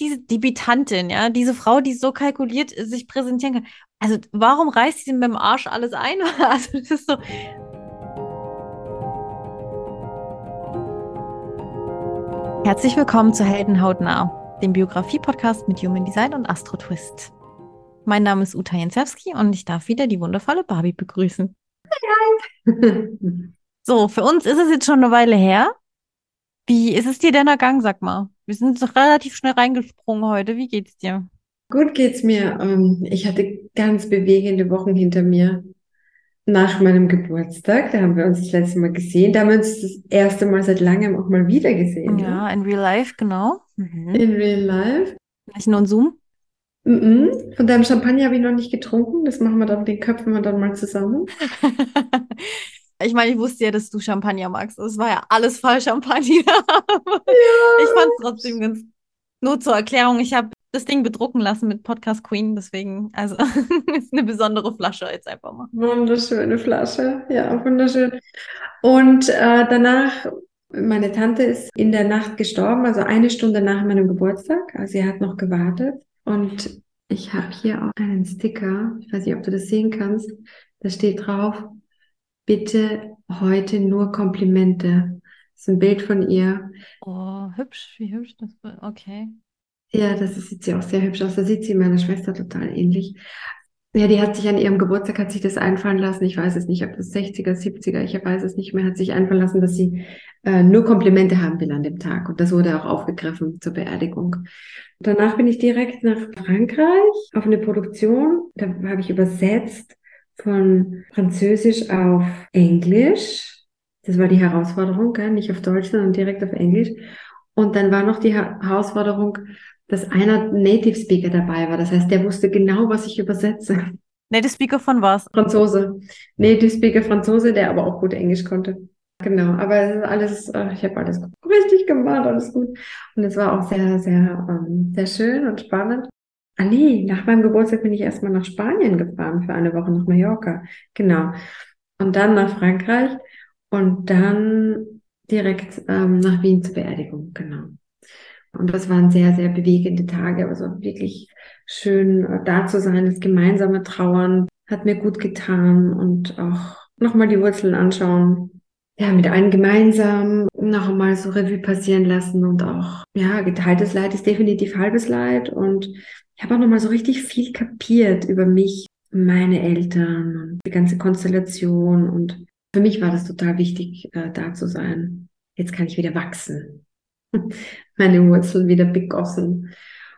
diese Debitantin, ja, diese Frau, die so kalkuliert sich präsentieren kann. Also, warum reißt sie mit dem Arsch alles ein? Also, das ist so. Herzlich willkommen zu Heldenhautnah, dem Biografie-Podcast mit Human Design und Astro Twist. Mein Name ist Uta Jensewski und ich darf wieder die wundervolle Barbie begrüßen. so, für uns ist es jetzt schon eine Weile her. Wie ist es dir denn ergangen, sag mal? Wir sind relativ schnell reingesprungen heute. Wie geht's dir? Gut geht's mir. Ähm, ich hatte ganz bewegende Wochen hinter mir. Nach meinem Geburtstag, da haben wir uns das letzte Mal gesehen. Da haben wir uns das erste Mal seit langem auch mal wieder gesehen. Ne? Ja, in Real Life, genau. Mhm. In Real Life. Nicht nur in Zoom? Mhm. Von deinem Champagner habe ich noch nicht getrunken. Das machen wir dann, den köpfen wir dann mal zusammen. Ich meine, ich wusste ja, dass du Champagner magst. Es war ja alles voll Champagner. Ja. Ich fand es trotzdem ganz. Nur zur Erklärung, ich habe das Ding bedrucken lassen mit Podcast Queen, deswegen, also ist eine besondere Flasche jetzt einfach mal. Wunderschöne Flasche, ja, wunderschön. Und äh, danach, meine Tante ist in der Nacht gestorben, also eine Stunde nach meinem Geburtstag. Also sie hat noch gewartet. Und ich habe hier auch einen Sticker, ich weiß nicht, ob du das sehen kannst. Da steht drauf, bitte heute nur Komplimente. Das ist ein Bild von ihr. Oh, hübsch, wie hübsch das war. Okay. Ja, das sieht sie auch sehr hübsch aus. Da sieht sie meiner Schwester total ähnlich. Ja, die hat sich an ihrem Geburtstag, hat sich das einfallen lassen. Ich weiß es nicht, ob das 60er, 70er, ich weiß es nicht mehr, hat sich einfallen lassen, dass sie äh, nur Komplimente haben will an dem Tag. Und das wurde auch aufgegriffen zur Beerdigung. Danach bin ich direkt nach Frankreich auf eine Produktion. Da habe ich übersetzt von Französisch auf Englisch. Das war die Herausforderung, gell? nicht auf Deutsch, sondern direkt auf Englisch. Und dann war noch die Herausforderung, dass einer Native Speaker dabei war. Das heißt, der wusste genau, was ich übersetze. Native Speaker von was? Franzose. Native Speaker Franzose, der aber auch gut Englisch konnte. Genau, aber es ist alles, äh, ich habe alles richtig gemacht, alles gut. Und es war auch sehr, sehr, ähm, sehr schön und spannend. Ah nee, nach meinem Geburtstag bin ich erstmal nach Spanien gefahren für eine Woche nach Mallorca. Genau. Und dann nach Frankreich und dann direkt ähm, nach Wien zur Beerdigung. Genau. Und das waren sehr, sehr bewegende Tage. Also wirklich schön äh, da zu sein, das gemeinsame Trauern hat mir gut getan und auch nochmal die Wurzeln anschauen. Ja, mit allen gemeinsam noch einmal so Revue passieren lassen und auch, ja, geteiltes Leid ist definitiv halbes Leid und ich habe auch nochmal so richtig viel kapiert über mich, meine Eltern und die ganze Konstellation. Und für mich war das total wichtig, äh, da zu sein. Jetzt kann ich wieder wachsen. meine Wurzeln wieder begossen.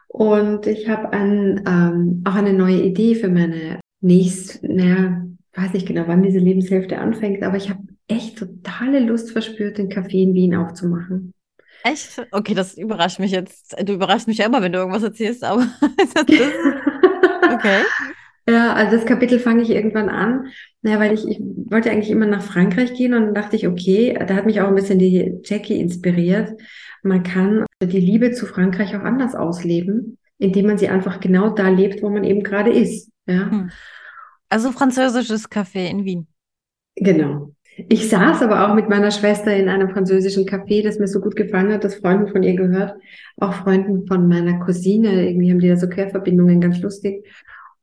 Und ich habe ein, ähm, auch eine neue Idee für meine nächste, naja, weiß nicht genau, wann diese Lebenshälfte anfängt, aber ich habe echt totale Lust verspürt, den Café in Wien aufzumachen. Echt? Okay, das überrascht mich jetzt. Du überraschst mich ja immer, wenn du irgendwas erzählst, aber okay. Ja, also das Kapitel fange ich irgendwann an, naja, weil ich, ich wollte eigentlich immer nach Frankreich gehen und dann dachte ich, okay, da hat mich auch ein bisschen die Jackie inspiriert. Man kann die Liebe zu Frankreich auch anders ausleben, indem man sie einfach genau da lebt, wo man eben gerade ist. Ja. Hm. Also französisches Café in Wien. Genau. Ich saß aber auch mit meiner Schwester in einem französischen Café, das mir so gut gefallen hat, das Freunden von ihr gehört, auch Freunden von meiner Cousine. Irgendwie haben die da so Querverbindungen, ganz lustig.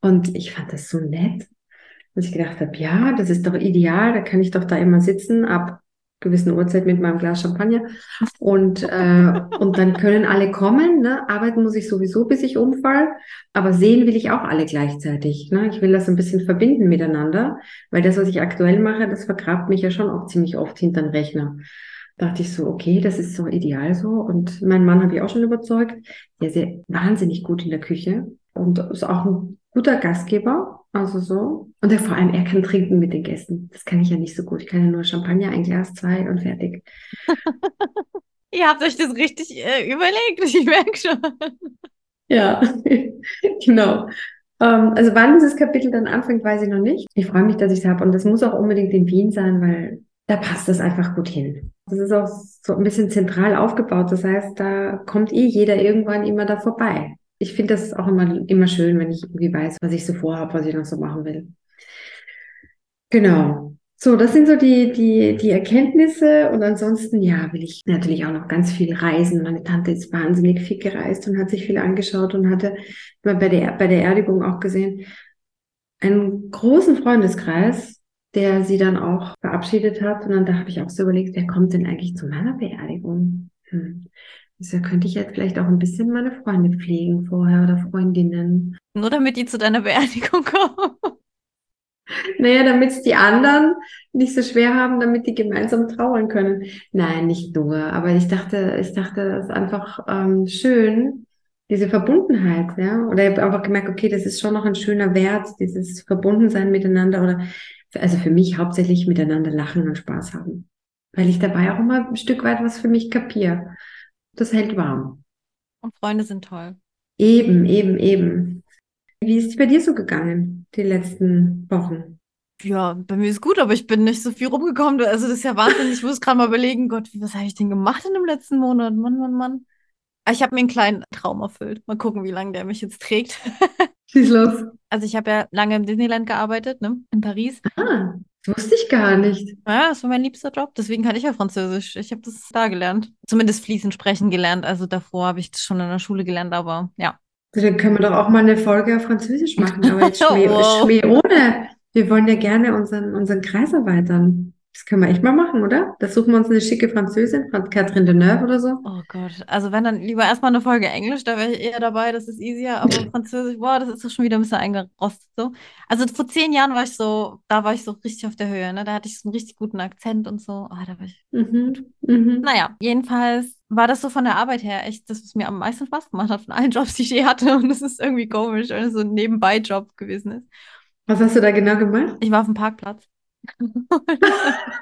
Und ich fand das so nett, dass ich gedacht habe, ja, das ist doch ideal, da kann ich doch da immer sitzen, ab gewissen Uhrzeit mit meinem Glas Champagner und, äh, und dann können alle kommen. Ne? Arbeiten muss ich sowieso, bis ich umfall, aber sehen will ich auch alle gleichzeitig. Ne? Ich will das ein bisschen verbinden miteinander, weil das, was ich aktuell mache, das vergrabt mich ja schon auch ziemlich oft hinter den Rechner. Da dachte ich so, okay, das ist so ideal so. Und mein Mann habe ich auch schon überzeugt. Der ist ja wahnsinnig gut in der Küche und ist auch ein guter Gastgeber also so. Und er, vor allem, er kann trinken mit den Gästen. Das kann ich ja nicht so gut. Ich kann ja nur Champagner, ein Glas, zwei und fertig. Ihr habt euch das richtig äh, überlegt, ich merke schon. Ja, genau. Ähm, also wann dieses Kapitel dann anfängt, weiß ich noch nicht. Ich freue mich, dass ich es habe. Und das muss auch unbedingt in Wien sein, weil da passt das einfach gut hin. Das ist auch so ein bisschen zentral aufgebaut. Das heißt, da kommt eh jeder irgendwann immer da vorbei ich finde das auch immer, immer schön, wenn ich irgendwie weiß, was ich so vorhabe, was ich noch so machen will. Genau. So, das sind so die, die, die Erkenntnisse. Und ansonsten, ja, will ich natürlich auch noch ganz viel reisen. Meine Tante ist wahnsinnig viel gereist und hat sich viel angeschaut und hatte bei der, bei der Erdigung auch gesehen, einen großen Freundeskreis, der sie dann auch verabschiedet hat. Und dann da habe ich auch so überlegt, wer kommt denn eigentlich zu meiner Beerdigung? Hm. Also könnte ich jetzt vielleicht auch ein bisschen meine Freunde pflegen vorher oder Freundinnen. Nur damit die zu deiner Beerdigung kommen. Naja, damit es die anderen nicht so schwer haben, damit die gemeinsam trauern können. Nein, nicht nur. Aber ich dachte, ich dachte, es ist einfach ähm, schön, diese Verbundenheit, ja. Oder ich habe einfach gemerkt, okay, das ist schon noch ein schöner Wert, dieses Verbundensein miteinander oder also für mich hauptsächlich miteinander lachen und Spaß haben. Weil ich dabei auch immer ein Stück weit was für mich kapiere. Das hält warm. Und Freunde sind toll. Eben, eben, eben. Wie ist es bei dir so gegangen, die letzten Wochen? Ja, bei mir ist gut, aber ich bin nicht so viel rumgekommen. Also das ist ja Wahnsinnig. Ich muss gerade mal überlegen, Gott, was habe ich denn gemacht in dem letzten Monat? Mann, Mann, Mann. Ah, ich habe mir einen kleinen Traum erfüllt. Mal gucken, wie lange der mich jetzt trägt. Schieß los. Also ich habe ja lange im Disneyland gearbeitet, ne? In Paris. Ah, das wusste ich gar nicht. Ja, das war mein liebster Job. Deswegen kann ich ja Französisch. Ich habe das da gelernt. Zumindest fließend sprechen gelernt. Also davor habe ich das schon in der Schule gelernt, aber ja. Also dann können wir doch auch mal eine Folge auf Französisch machen. Aber jetzt Schmäh, wow. Schmäh ohne. Wir wollen ja gerne unseren, unseren Kreis erweitern. Das können wir echt mal machen, oder? Da suchen wir uns eine schicke Französin, Catherine Deneuve oder so. Oh Gott, also wenn dann lieber erstmal eine Folge Englisch, da wäre ich eher dabei, das ist easier, aber Französisch, boah, das ist doch schon wieder ein bisschen eingerostet so. Also vor zehn Jahren war ich so, da war ich so richtig auf der Höhe, ne? Da hatte ich so einen richtig guten Akzent und so. Oh, da war ich. Mhm, mhm. Naja, jedenfalls war das so von der Arbeit her echt das, was mir am meisten Spaß gemacht hat von allen Jobs, die ich je hatte. Und es ist irgendwie komisch, weil es so ein Nebenbei-Job gewesen ist. Was hast du da genau gemacht? Ich war auf dem Parkplatz.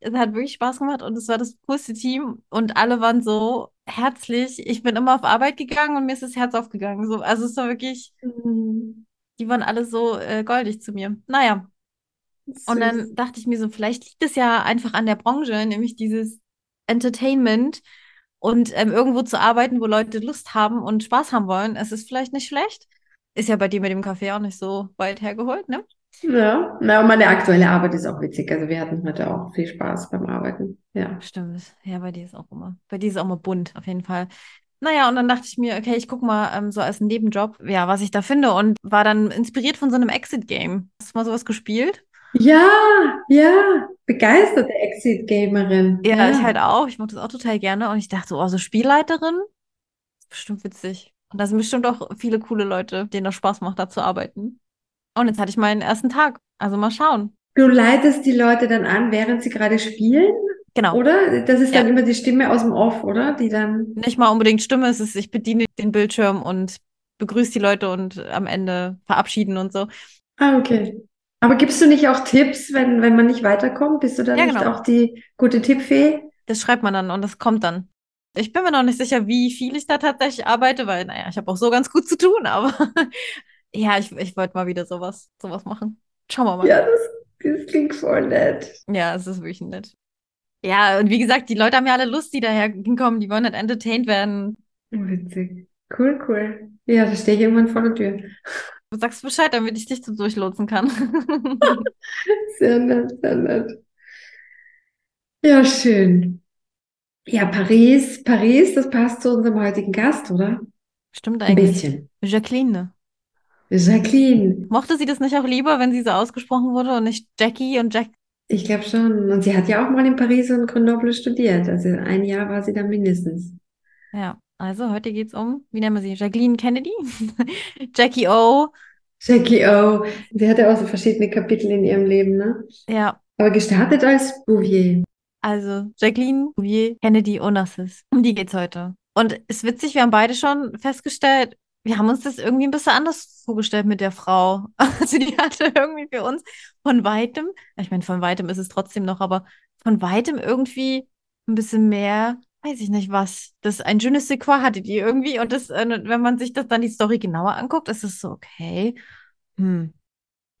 es hat wirklich Spaß gemacht und es war das coolste Team und alle waren so herzlich. Ich bin immer auf Arbeit gegangen und mir ist das Herz aufgegangen. So, also es war wirklich, mhm. die waren alle so äh, goldig zu mir. Naja. Und dann dachte ich mir so, vielleicht liegt es ja einfach an der Branche, nämlich dieses Entertainment und ähm, irgendwo zu arbeiten, wo Leute Lust haben und Spaß haben wollen. Es ist vielleicht nicht schlecht. Ist ja bei dir mit dem Kaffee auch nicht so weit hergeholt, ne? Ja, na, und meine aktuelle Arbeit ist auch witzig. Also wir hatten heute auch viel Spaß beim Arbeiten. Ja. Stimmt. Ja, bei dir ist auch immer, bei dir ist auch immer bunt, auf jeden Fall. Naja, und dann dachte ich mir, okay, ich gucke mal ähm, so als Nebenjob, ja, was ich da finde und war dann inspiriert von so einem Exit-Game. Hast du mal sowas gespielt? Ja, ja, begeisterte Exit-Gamerin. Ja, ja, ich halt auch. Ich mochte das auch total gerne. Und ich dachte, oh, so Spielleiterin? Bestimmt witzig. Und da sind bestimmt auch viele coole Leute, denen das Spaß macht, da zu arbeiten. Und jetzt hatte ich meinen ersten Tag. Also mal schauen. Du leitest die Leute dann an, während sie gerade spielen? Genau. Oder? Das ist dann immer die Stimme aus dem Off, oder? Die dann. Nicht mal unbedingt Stimme, es ist, ich bediene den Bildschirm und begrüße die Leute und am Ende verabschieden und so. Ah, okay. Aber gibst du nicht auch Tipps, wenn, wenn man nicht weiterkommt? Bist du dann ja, nicht genau. auch die gute Tippfee? Das schreibt man dann und das kommt dann. Ich bin mir noch nicht sicher, wie viel ich da tatsächlich arbeite, weil, naja, ich habe auch so ganz gut zu tun, aber ja, ich, ich wollte mal wieder sowas, sowas machen. Schauen wir mal. Ja, das, das klingt voll nett. Ja, es ist wirklich nett. Ja, und wie gesagt, die Leute haben ja alle Lust, die daher hinkommen, die wollen nicht entertained werden. Witzig. Cool, cool. Ja, da stehe ich irgendwann vor der Tür. Du sagst Bescheid, damit ich dich so durchlotsen kann. sehr nett, sehr nett. Ja, schön. Ja, Paris, Paris, das passt zu unserem heutigen Gast, oder? Stimmt eigentlich. Ein bisschen. Jacqueline. Jacqueline. Mochte sie das nicht auch lieber, wenn sie so ausgesprochen wurde und nicht Jackie und Jack? Ich glaube schon. Und sie hat ja auch mal in Paris und Grenoble studiert. Also ein Jahr war sie da mindestens. Ja, also heute geht es um, wie nennen wir sie? Jacqueline Kennedy? Jackie O. Jackie O. Sie hatte auch so verschiedene Kapitel in ihrem Leben, ne? Ja. Aber gestartet als Bouvier. Also Jacqueline Bouvier Kennedy Onassis. Um die geht's heute. Und es ist witzig, wir haben beide schon festgestellt, wir haben uns das irgendwie ein bisschen anders vorgestellt mit der Frau. Also die hatte irgendwie für uns von weitem, ich meine, von weitem ist es trotzdem noch, aber von weitem irgendwie ein bisschen mehr, weiß ich nicht was. Das ein ne sais quoi hatte die irgendwie. Und das, äh, wenn man sich das dann die Story genauer anguckt, ist es so, okay. Hm.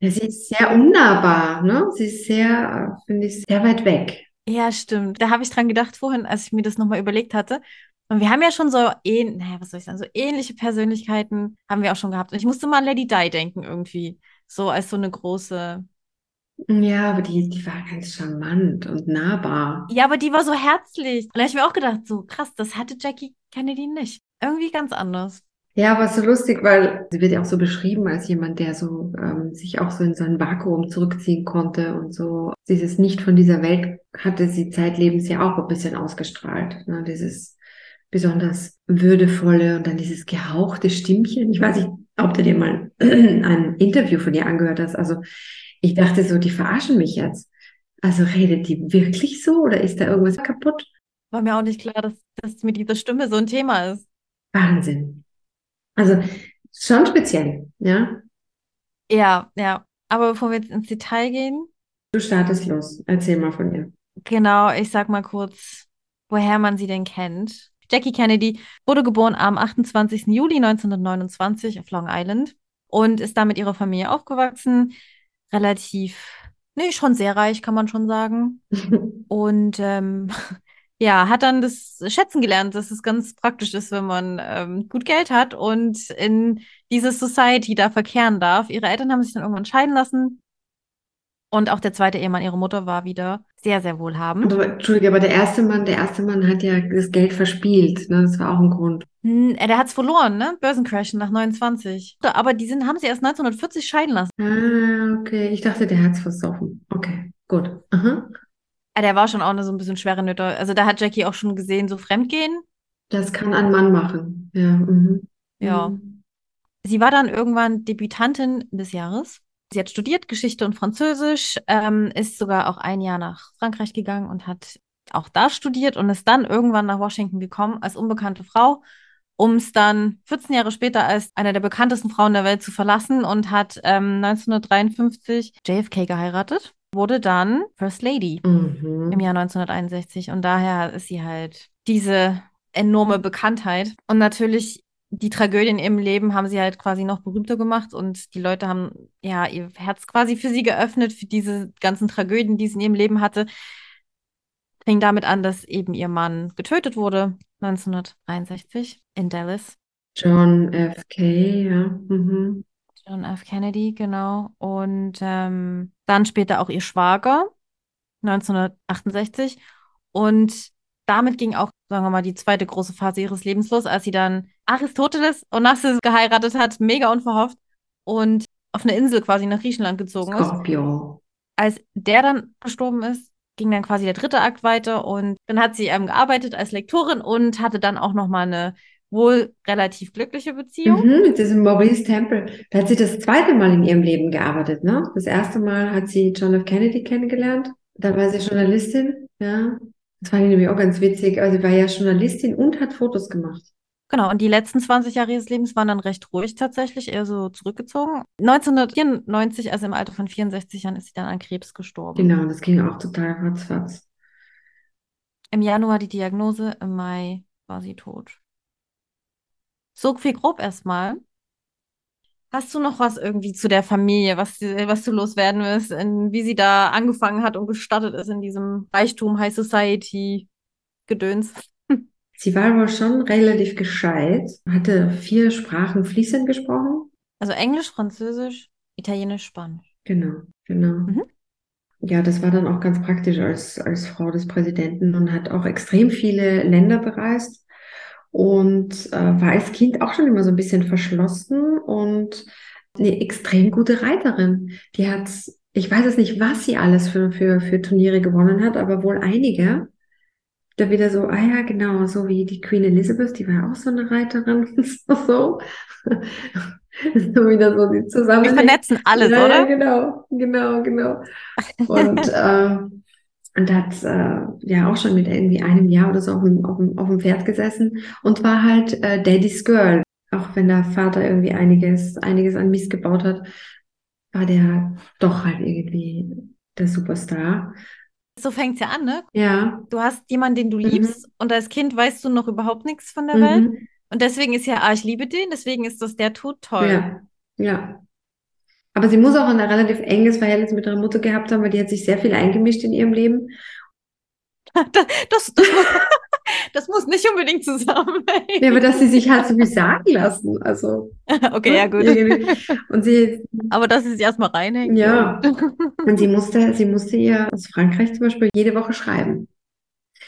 Ja, sie ist sehr unnahbar, ne? Sie ist sehr, finde ich, sehr weit weg. Ja, stimmt. Da habe ich dran gedacht vorhin, als ich mir das nochmal überlegt hatte. Und wir haben ja schon so, ähn naja, was soll ich sagen, so ähnliche Persönlichkeiten haben wir auch schon gehabt. Und ich musste mal an Lady Di denken irgendwie. So als so eine große, Ja, aber die, die war ganz charmant und nahbar. Ja, aber die war so herzlich. Und da habe ich mir auch gedacht, so krass, das hatte Jackie Kennedy nicht. Irgendwie ganz anders. Ja, aber so lustig, weil sie wird ja auch so beschrieben als jemand, der so ähm, sich auch so in sein Vakuum zurückziehen konnte und so dieses Nicht von dieser Welt hatte sie zeitlebens ja auch ein bisschen ausgestrahlt. Ne? Dieses besonders würdevolle und dann dieses gehauchte Stimmchen. Ich weiß nicht, ob du dir mal ein Interview von ihr angehört hast. Also ich dachte so, die verarschen mich jetzt. Also redet die wirklich so oder ist da irgendwas kaputt? War mir auch nicht klar, dass, dass mit dieser Stimme so ein Thema ist. Wahnsinn. Also schon speziell, ja? Ja, ja. Aber bevor wir jetzt ins Detail gehen. Du startest los. Erzähl mal von ihr. Genau, ich sag mal kurz, woher man sie denn kennt. Jackie Kennedy wurde geboren am 28. Juli 1929 auf Long Island und ist da mit ihrer Familie aufgewachsen. Relativ, nee, schon sehr reich, kann man schon sagen. und ähm, ja, hat dann das schätzen gelernt, dass es ganz praktisch ist, wenn man ähm, gut Geld hat und in diese Society da verkehren darf. Ihre Eltern haben sich dann irgendwann scheiden lassen. Und auch der zweite Ehemann, ihre Mutter, war wieder sehr, sehr wohlhabend. Aber, Entschuldige, aber der erste Mann, der erste Mann hat ja das Geld verspielt. Ne? Das war auch ein Grund. Hm, der hat es verloren, ne? Börsencrashen nach 29. Aber die sind, haben sie erst 1940 scheiden lassen. Ah, okay. Ich dachte, der hat es versoffen. Okay, gut. Aha. Ja, der war schon auch so ein bisschen schwere Nöte. Also da hat Jackie auch schon gesehen, so Fremdgehen. Das kann ein Mann machen. Ja. Mhm. Ja. Mhm. Sie war dann irgendwann Debütantin des Jahres. Sie hat studiert Geschichte und Französisch, ähm, ist sogar auch ein Jahr nach Frankreich gegangen und hat auch da studiert und ist dann irgendwann nach Washington gekommen als unbekannte Frau, um es dann 14 Jahre später als eine der bekanntesten Frauen der Welt zu verlassen und hat ähm, 1953 JFK geheiratet wurde dann First Lady Mhm. im Jahr 1961 und daher ist sie halt diese enorme Bekanntheit und natürlich die Tragödien im Leben haben sie halt quasi noch berühmter gemacht und die Leute haben ja ihr Herz quasi für sie geöffnet, für diese ganzen Tragödien, die sie in ihrem Leben hatte. Fing damit an, dass eben ihr Mann getötet wurde, 1963 in Dallas. John F. K., ja. Mhm. John F. Kennedy, genau. Und ähm, dann später auch ihr Schwager, 1968. Und damit ging auch, sagen wir mal, die zweite große Phase ihres Lebens los, als sie dann Aristoteles Onassis geheiratet hat, mega unverhofft, und auf eine Insel quasi nach Griechenland gezogen ist. Scorpio. Als der dann gestorben ist, ging dann quasi der dritte Akt weiter und dann hat sie ähm, gearbeitet als Lektorin und hatte dann auch noch mal eine wohl relativ glückliche Beziehung. Mhm, mit diesem Maurice Temple. Da hat sie das zweite Mal in ihrem Leben gearbeitet, ne? Das erste Mal hat sie John F. Kennedy kennengelernt. Da war sie Journalistin, ja. Das fand ich nämlich auch ganz witzig. Aber sie war ja Journalistin und hat Fotos gemacht. Genau, und die letzten 20 Jahre ihres Lebens waren dann recht ruhig tatsächlich, eher so zurückgezogen. 1994, also im Alter von 64 Jahren, ist sie dann an Krebs gestorben. Genau, das ging auch total ratzfatz. Im Januar die Diagnose, im Mai war sie tot. So viel grob erstmal. Hast du noch was irgendwie zu der Familie, was, was du loswerden willst, in, wie sie da angefangen hat und gestartet ist in diesem Reichtum, High Society, Gedöns? Sie war aber schon relativ gescheit, hatte vier Sprachen fließend gesprochen. Also Englisch, Französisch, Italienisch, Spanisch. Genau, genau. Mhm. Ja, das war dann auch ganz praktisch als, als Frau des Präsidenten und hat auch extrem viele Länder bereist und äh, war als Kind auch schon immer so ein bisschen verschlossen und eine extrem gute Reiterin. Die hat, ich weiß es nicht, was sie alles für, für, für Turniere gewonnen hat, aber wohl einige. Da wieder so, ah ja, genau, so wie die Queen Elizabeth, die war ja auch so eine Reiterin. so, so. so wieder so die Zusammenhänge. Wir vernetzen alles, ja, oder? Ja, genau, genau, genau. Und, äh, und hat äh, ja auch schon mit irgendwie einem Jahr oder so auf dem, auf dem, auf dem Pferd gesessen und war halt äh, Daddy's Girl. Auch wenn der Vater irgendwie einiges, einiges an Mist gebaut hat, war der doch halt irgendwie der Superstar. So fängt es ja an, ne? Ja. Du hast jemanden, den du liebst, und als Kind weißt du noch überhaupt nichts von der Mhm. Welt. Und deswegen ist ja, ah, ich liebe den, deswegen ist das der Tod toll. Ja, ja. Aber sie muss auch ein relativ enges Verhältnis mit ihrer Mutter gehabt haben, weil die hat sich sehr viel eingemischt in ihrem Leben. Das, das, das, Das muss nicht unbedingt zusammenhängen. Ja, aber dass sie sich halt so viel sagen lassen. Also. okay, ja, gut. Irgendwie. Und sie, Aber dass sie sich erstmal reinhängt. Ja. und sie musste, sie musste ihr aus Frankreich zum Beispiel jede Woche schreiben.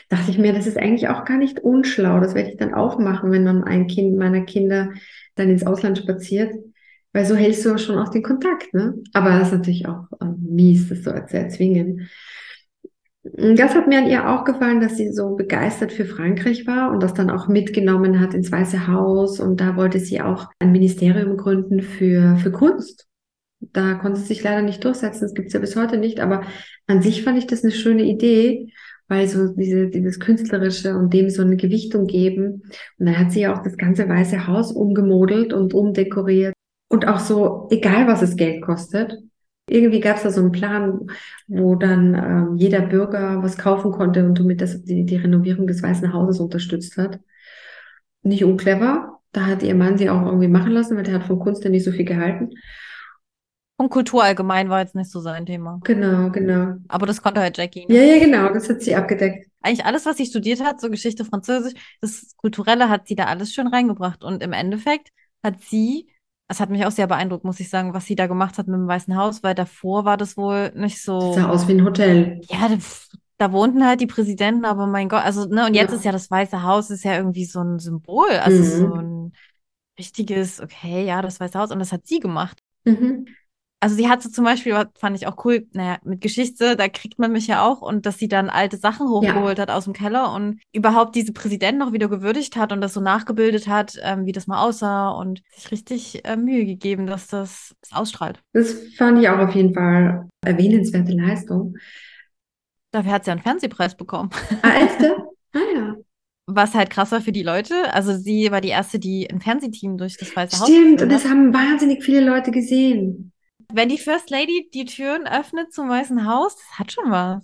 Dachte ich mir, das ist eigentlich auch gar nicht unschlau. Das werde ich dann auch machen, wenn dann ein Kind meiner Kinder dann ins Ausland spaziert. Weil so hältst du schon auch den Kontakt, ne? Aber das ist natürlich auch äh, mies, das so zu erzwingen. Das hat mir an ihr auch gefallen, dass sie so begeistert für Frankreich war und das dann auch mitgenommen hat ins Weiße Haus. Und da wollte sie auch ein Ministerium gründen für, für Kunst. Da konnte sie sich leider nicht durchsetzen. Das gibt es ja bis heute nicht. Aber an sich fand ich das eine schöne Idee, weil so diese, dieses Künstlerische und dem so eine Gewichtung geben. Und dann hat sie ja auch das ganze Weiße Haus umgemodelt und umdekoriert. Und auch so, egal was es Geld kostet, irgendwie gab es da so einen Plan, wo dann ähm, jeder Bürger was kaufen konnte und somit das, die, die Renovierung des Weißen Hauses unterstützt hat. Nicht unclever. Da hat ihr Mann sie auch irgendwie machen lassen, weil der hat von Kunst ja nicht so viel gehalten. Und Kultur allgemein war jetzt nicht so sein Thema. Genau, genau. Aber das konnte halt Jackie. Ne? Ja, ja, genau. Das hat sie abgedeckt. Eigentlich alles, was sie studiert hat, so Geschichte, Französisch, das Kulturelle hat sie da alles schön reingebracht. Und im Endeffekt hat sie es hat mich auch sehr beeindruckt, muss ich sagen, was sie da gemacht hat mit dem Weißen Haus, weil davor war das wohl nicht so. Das sah aus wie ein Hotel. Ja, da, wohnten halt die Präsidenten, aber mein Gott, also, ne, und jetzt ja. ist ja das Weiße Haus ist ja irgendwie so ein Symbol, also mhm. so ein richtiges, okay, ja, das Weiße Haus, und das hat sie gemacht. Mhm also sie hatte zum Beispiel, fand ich auch cool, naja, mit Geschichte, da kriegt man mich ja auch und dass sie dann alte Sachen hochgeholt ja. hat aus dem Keller und überhaupt diese Präsidenten noch wieder gewürdigt hat und das so nachgebildet hat, ähm, wie das mal aussah und sich richtig äh, Mühe gegeben, dass das, das ausstrahlt. Das fand ich auch auf jeden Fall erwähnenswerte Leistung. Dafür hat sie einen Fernsehpreis bekommen. Ah, echte? Ah ja. Was halt krass war für die Leute. Also sie war die erste, die ein Fernsehteam durch das Weiße Haus. Stimmt, und das haben wahnsinnig viele Leute gesehen. Wenn die First Lady die Türen öffnet zum Weißen Haus, das hat schon was.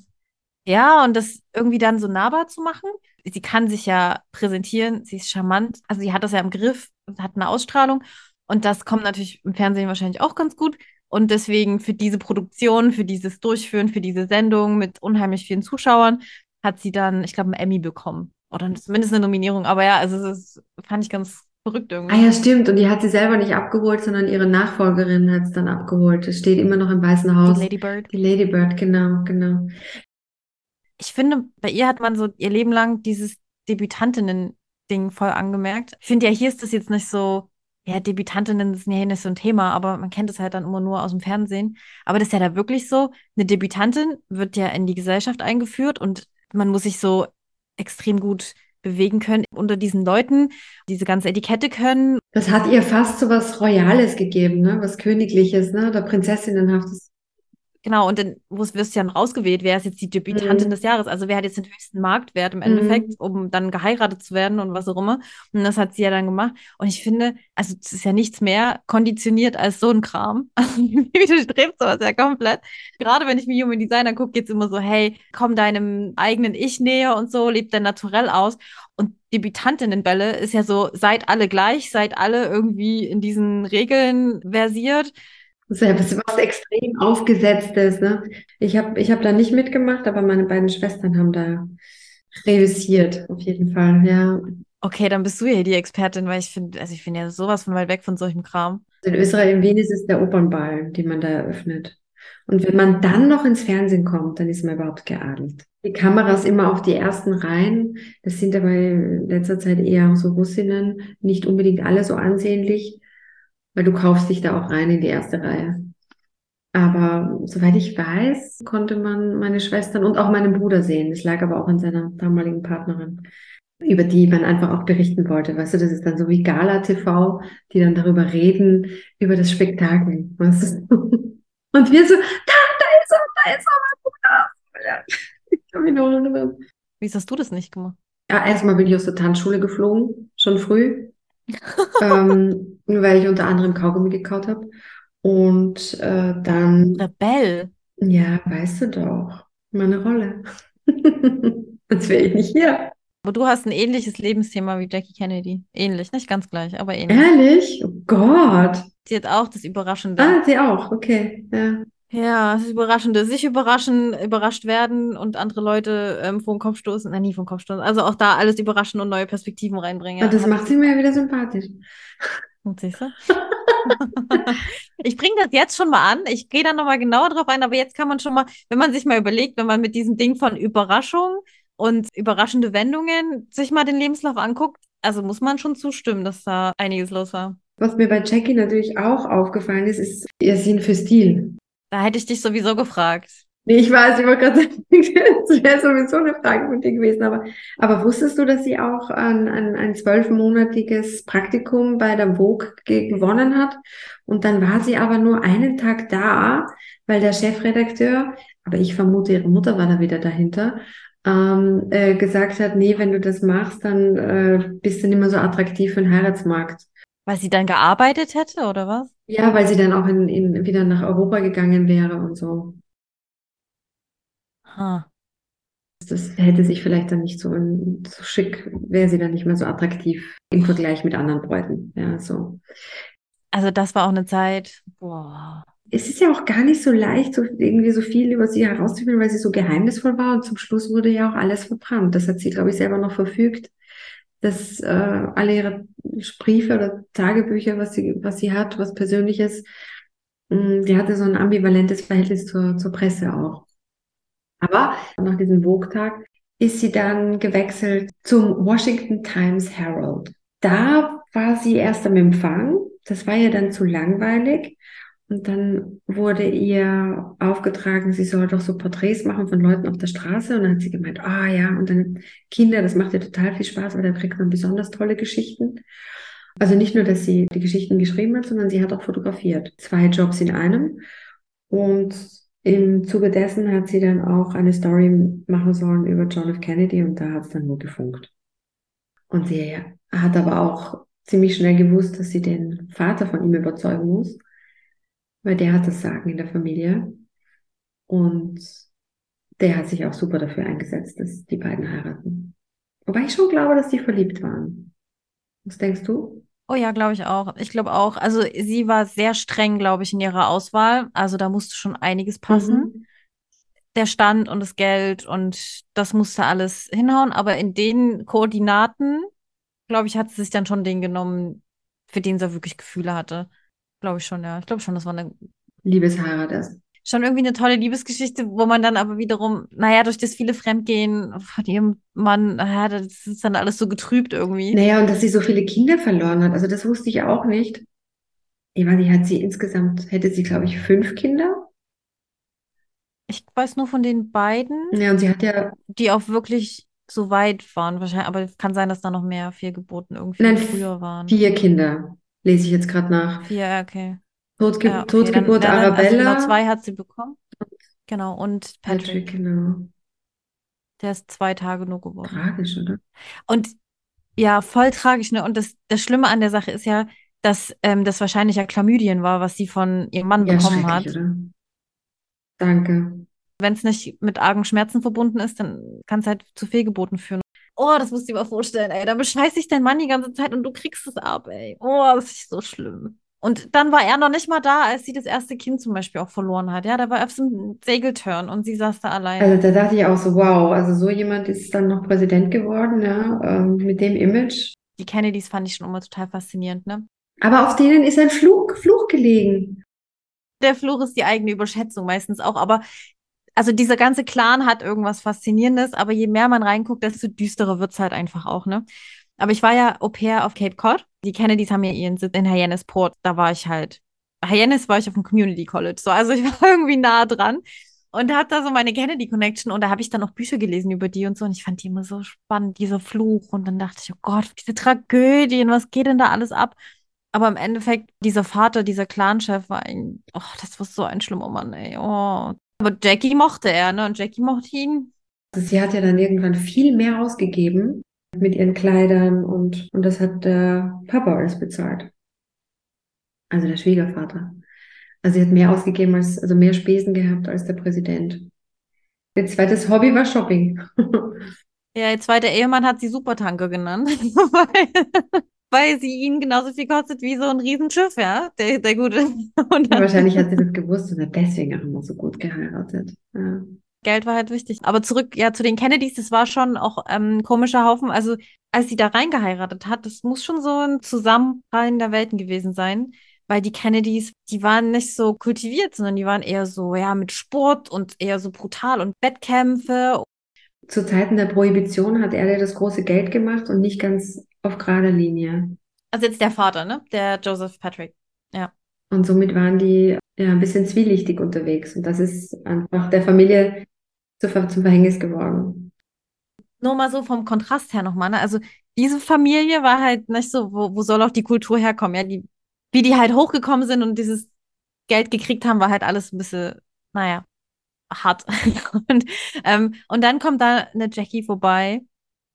Ja, und das irgendwie dann so nahbar zu machen. Sie kann sich ja präsentieren, sie ist charmant, also sie hat das ja im Griff, hat eine Ausstrahlung. Und das kommt natürlich im Fernsehen wahrscheinlich auch ganz gut. Und deswegen für diese Produktion, für dieses Durchführen, für diese Sendung mit unheimlich vielen Zuschauern, hat sie dann, ich glaube, einen Emmy bekommen. Oder zumindest eine Nominierung. Aber ja, also das fand ich ganz verrückt irgendwie. Ah ja, stimmt. Und die hat sie selber nicht abgeholt, sondern ihre Nachfolgerin hat es dann abgeholt. Das steht immer noch im Weißen Haus. Die Lady Bird. Die Lady Bird, genau, genau. Ich finde, bei ihr hat man so ihr Leben lang dieses Debütantinnen-Ding voll angemerkt. Ich finde ja, hier ist das jetzt nicht so, ja, Debütantinnen sind ja hier nicht so ein Thema, aber man kennt es halt dann immer nur aus dem Fernsehen. Aber das ist ja da wirklich so, eine Debütantin wird ja in die Gesellschaft eingeführt und man muss sich so extrem gut bewegen können unter diesen Leuten, diese ganze Etikette können. Das hat ihr fast so was Royales gegeben, ne? was Königliches, ne? oder Prinzessinnenhaftes. Genau, und dann wirst du ja rausgewählt, wer ist jetzt die Debütantin mhm. des Jahres? Also wer hat jetzt den höchsten Marktwert im Endeffekt, mhm. um dann geheiratet zu werden und was auch immer. Und das hat sie ja dann gemacht. Und ich finde, also es ist ja nichts mehr konditioniert als so ein Kram. Also wie widerstrebt sowas ja komplett. Gerade wenn ich mir Human Designer gucke, geht es immer so, hey, komm deinem eigenen Ich näher und so, lebt dein Naturell aus. Und Debütantinnenbälle ist ja so, seid alle gleich, seid alle irgendwie in diesen Regeln versiert. Das ist ja was, extrem aufgesetztes. Ne? Ich habe ich hab da nicht mitgemacht, aber meine beiden Schwestern haben da reüssiert, auf jeden Fall, ja. Okay, dann bist du ja die Expertin, weil ich finde, also ich bin ja sowas von weit weg von solchem Kram. In Österreich, in Wien ist es der Opernball, den man da eröffnet. Und wenn man dann noch ins Fernsehen kommt, dann ist man überhaupt geadelt. Die Kameras immer auf die ersten Reihen. Das sind aber in letzter Zeit eher so Russinnen, nicht unbedingt alle so ansehnlich weil du kaufst dich da auch rein in die erste Reihe. Aber soweit ich weiß, konnte man meine Schwestern und auch meinen Bruder sehen. Das lag aber auch in seiner damaligen Partnerin, über die man einfach auch berichten wollte. Weißt du, das ist dann so wie Gala TV, die dann darüber reden, über das Spektakel. Weißt du? Und wir so, da, da ist er, da ist er, mein Bruder. Ja. Ich kann mich noch erinnern. Wie hast du das nicht gemacht? Ja, erstmal bin ich aus der Tanzschule geflogen, schon früh ähm, weil ich unter anderem Kaugummi gekaut habe. Und äh, dann. Rebell. Ja, weißt du doch. Meine Rolle. Sonst wäre ich nicht hier. Aber du hast ein ähnliches Lebensthema wie Jackie Kennedy. Ähnlich, nicht ganz gleich, aber ähnlich. Ehrlich? Oh Gott. Sie hat auch das Überraschende. Ah, sie auch, okay. Ja. Ja, das ist Überraschende. Sich überraschen, überrascht werden und andere Leute ähm, vor den Kopf stoßen. Nein, nie vor den Kopf stoßen. Also auch da alles überraschen und neue Perspektiven reinbringen. Und das macht sie mir wieder sympathisch. Siehst du? Ich bringe das jetzt schon mal an. Ich gehe da nochmal genauer drauf ein, aber jetzt kann man schon mal, wenn man sich mal überlegt, wenn man mit diesem Ding von Überraschung und überraschende Wendungen sich mal den Lebenslauf anguckt, also muss man schon zustimmen, dass da einiges los war. Was mir bei Jackie natürlich auch aufgefallen ist, ist ihr Sinn für Stil. Da hätte ich dich sowieso gefragt. Nee, ich weiß, ich wollte gerade sagen, das wäre sowieso eine Frage von dir gewesen, aber, aber wusstest du, dass sie auch ein, ein, ein zwölfmonatiges Praktikum bei der Vogue ge- gewonnen hat? Und dann war sie aber nur einen Tag da, weil der Chefredakteur, aber ich vermute, ihre Mutter war da wieder dahinter, ähm, äh, gesagt hat, nee, wenn du das machst, dann äh, bist du nicht mehr so attraktiv für den Heiratsmarkt. Weil sie dann gearbeitet hätte, oder was? Ja, weil sie dann auch in, in, wieder nach Europa gegangen wäre und so. Ha. Das hätte sich vielleicht dann nicht so, so schick, wäre sie dann nicht mehr so attraktiv im Vergleich mit anderen Bräuten. Ja, so. Also das war auch eine Zeit. Boah. Es ist ja auch gar nicht so leicht, so irgendwie so viel über sie herauszufinden, weil sie so geheimnisvoll war und zum Schluss wurde ja auch alles verbrannt. Das hat sie, glaube ich, selber noch verfügt, dass äh, alle ihre Briefe oder Tagebücher, was sie, was sie hat, was Persönliches, mh, sie hatte so ein ambivalentes Verhältnis zur, zur Presse auch. Aber nach diesem Vogue-Tag ist sie dann gewechselt zum Washington Times Herald. Da war sie erst am Empfang. Das war ihr dann zu langweilig. Und dann wurde ihr aufgetragen, sie soll doch so Porträts machen von Leuten auf der Straße. Und dann hat sie gemeint, ah ja, und dann Kinder, das macht ihr total viel Spaß, weil da kriegt man besonders tolle Geschichten. Also nicht nur, dass sie die Geschichten geschrieben hat, sondern sie hat auch fotografiert. Zwei Jobs in einem. Und im Zuge dessen hat sie dann auch eine Story machen sollen über John F. Kennedy und da hat es dann nur gefunkt. Und sie hat aber auch ziemlich schnell gewusst, dass sie den Vater von ihm überzeugen muss, weil der hat das Sagen in der Familie. Und der hat sich auch super dafür eingesetzt, dass die beiden heiraten. Wobei ich schon glaube, dass die verliebt waren. Was denkst du? Oh ja, glaube ich auch. Ich glaube auch. Also sie war sehr streng, glaube ich, in ihrer Auswahl. Also da musste schon einiges passen. Mhm. Der Stand und das Geld und das musste alles hinhauen. Aber in den Koordinaten, glaube ich, hat sie sich dann schon den genommen, für den sie wirklich Gefühle hatte. Glaube ich schon, ja. Ich glaube schon, das war eine, Liebesheirat erst. schon irgendwie eine tolle Liebesgeschichte, wo man dann aber wiederum, naja, durch das viele Fremdgehen von ihrem Mann, naja, das ist dann alles so getrübt irgendwie. Naja, und dass sie so viele Kinder verloren hat, also das wusste ich auch nicht. Ich weiß nicht, hat sie insgesamt, hätte sie, glaube ich, fünf Kinder? Ich weiß nur von den beiden. Ja, und sie hat ja, die auch wirklich so weit waren, wahrscheinlich, aber es kann sein, dass da noch mehr Fehlgeburten irgendwie nein, früher waren. vier Kinder, lese ich jetzt gerade nach. Ja, okay. Totge Ja, okay, Totgeburt dann, dann, also genau Arabella, zwei hat sie bekommen. Genau, und Patrick, Patrick, genau. der ist zwei Tage nur geworden. Tragisch, oder? Und ja, voll tragisch, ne? Und das, das Schlimme an der Sache ist ja, dass ähm, das wahrscheinlich ja Chlamydien war, was sie von ihrem Mann Ja, bekommen hat. oder? Danke. Wenn es nicht mit argen Schmerzen verbunden ist, dann kann es halt zu Fehlgeburten führen. Oh, das musst du dir mal vorstellen, ey. Da bescheißt sich dein Mann die ganze Zeit und du kriegst es ab, ey. Oh, das ist so schlimm. Und dann war er noch nicht mal da, als sie das erste Kind zum Beispiel auch verloren hat. Ja, da war auf so einem Segeltörn und sie saß da alleine. Also da dachte ich auch so, wow, also so jemand ist dann noch Präsident geworden, ja, ähm, mit dem Image. Die Kennedys fand ich schon immer total faszinierend, ne? Aber auf denen ist ein Fluch, Fluch gelegen. Der Fluch ist die eigene Überschätzung meistens auch, aber also dieser ganze Clan hat irgendwas Faszinierendes, aber je mehr man reinguckt, desto düsterer wird's halt einfach auch, ne? Aber ich war ja Au pair auf Cape Cod. Die Kennedys haben ja ihren Sitz in Hyannisport. Da war ich halt. Hyannis war ich auf dem Community College. So, also ich war irgendwie nah dran und hatte da so meine Kennedy Connection und da habe ich dann auch Bücher gelesen über die und so und ich fand die immer so spannend, dieser Fluch und dann dachte ich, oh Gott, diese Tragödien, was geht denn da alles ab? Aber im Endeffekt, dieser Vater, dieser Clanchef war ein, oh, das war so ein schlimmer Mann, ey. Oh. Aber Jackie mochte er, ne? Und Jackie mochte ihn. Also sie hat ja dann irgendwann viel mehr ausgegeben mit ihren Kleidern und, und das hat der Papa alles bezahlt. Also der Schwiegervater. Also sie hat mehr ausgegeben als, also mehr Spesen gehabt als der Präsident. Ihr zweites Hobby war Shopping. Ja, ihr zweiter Ehemann hat sie Supertanker genannt. Weil sie ihn genauso viel kostet wie so ein Riesenschiff, ja, der, der gute. Dann, wahrscheinlich hat sie das gewusst und hat deswegen auch immer so gut geheiratet. Ja. Geld war halt wichtig. Aber zurück ja zu den Kennedys, das war schon auch ähm, ein komischer Haufen. Also als sie da reingeheiratet hat, das muss schon so ein Zusammenprallen der Welten gewesen sein weil die Kennedys, die waren nicht so kultiviert, sondern die waren eher so, ja, mit Sport und eher so brutal und Wettkämpfe. Zu Zeiten der Prohibition hat er ja das große Geld gemacht und nicht ganz auf gerader Linie. Also jetzt der Vater, ne? Der Joseph Patrick. Ja. Und somit waren die ja ein bisschen zwielichtig unterwegs. Und das ist einfach der Familie zum Verhängnis geworden. Nur mal so vom Kontrast her nochmal, ne? Also diese Familie war halt nicht so, wo, wo soll auch die Kultur herkommen? Ja, die wie die halt hochgekommen sind und dieses Geld gekriegt haben, war halt alles ein bisschen, naja, hart. und, ähm, und dann kommt da eine Jackie vorbei,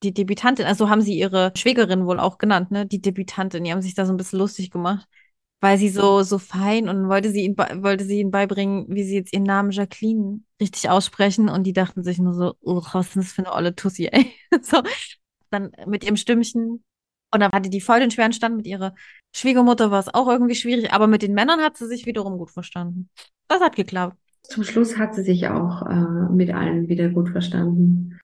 die Debütantin, also haben sie ihre Schwägerin wohl auch genannt, ne? Die Debütantin, die haben sich da so ein bisschen lustig gemacht, weil sie so, so fein und wollte sie ihnen, wollte sie ihnen beibringen, wie sie jetzt ihren Namen Jacqueline richtig aussprechen und die dachten sich nur so, oh, was ist das für eine olle Tussi, ey. so, dann mit ihrem Stimmchen und dann hatte die voll den schweren Stand mit ihrer Schwiegermutter, war es auch irgendwie schwierig, aber mit den Männern hat sie sich wiederum gut verstanden. Das hat geklappt. Zum Schluss hat sie sich auch äh, mit allen wieder gut verstanden.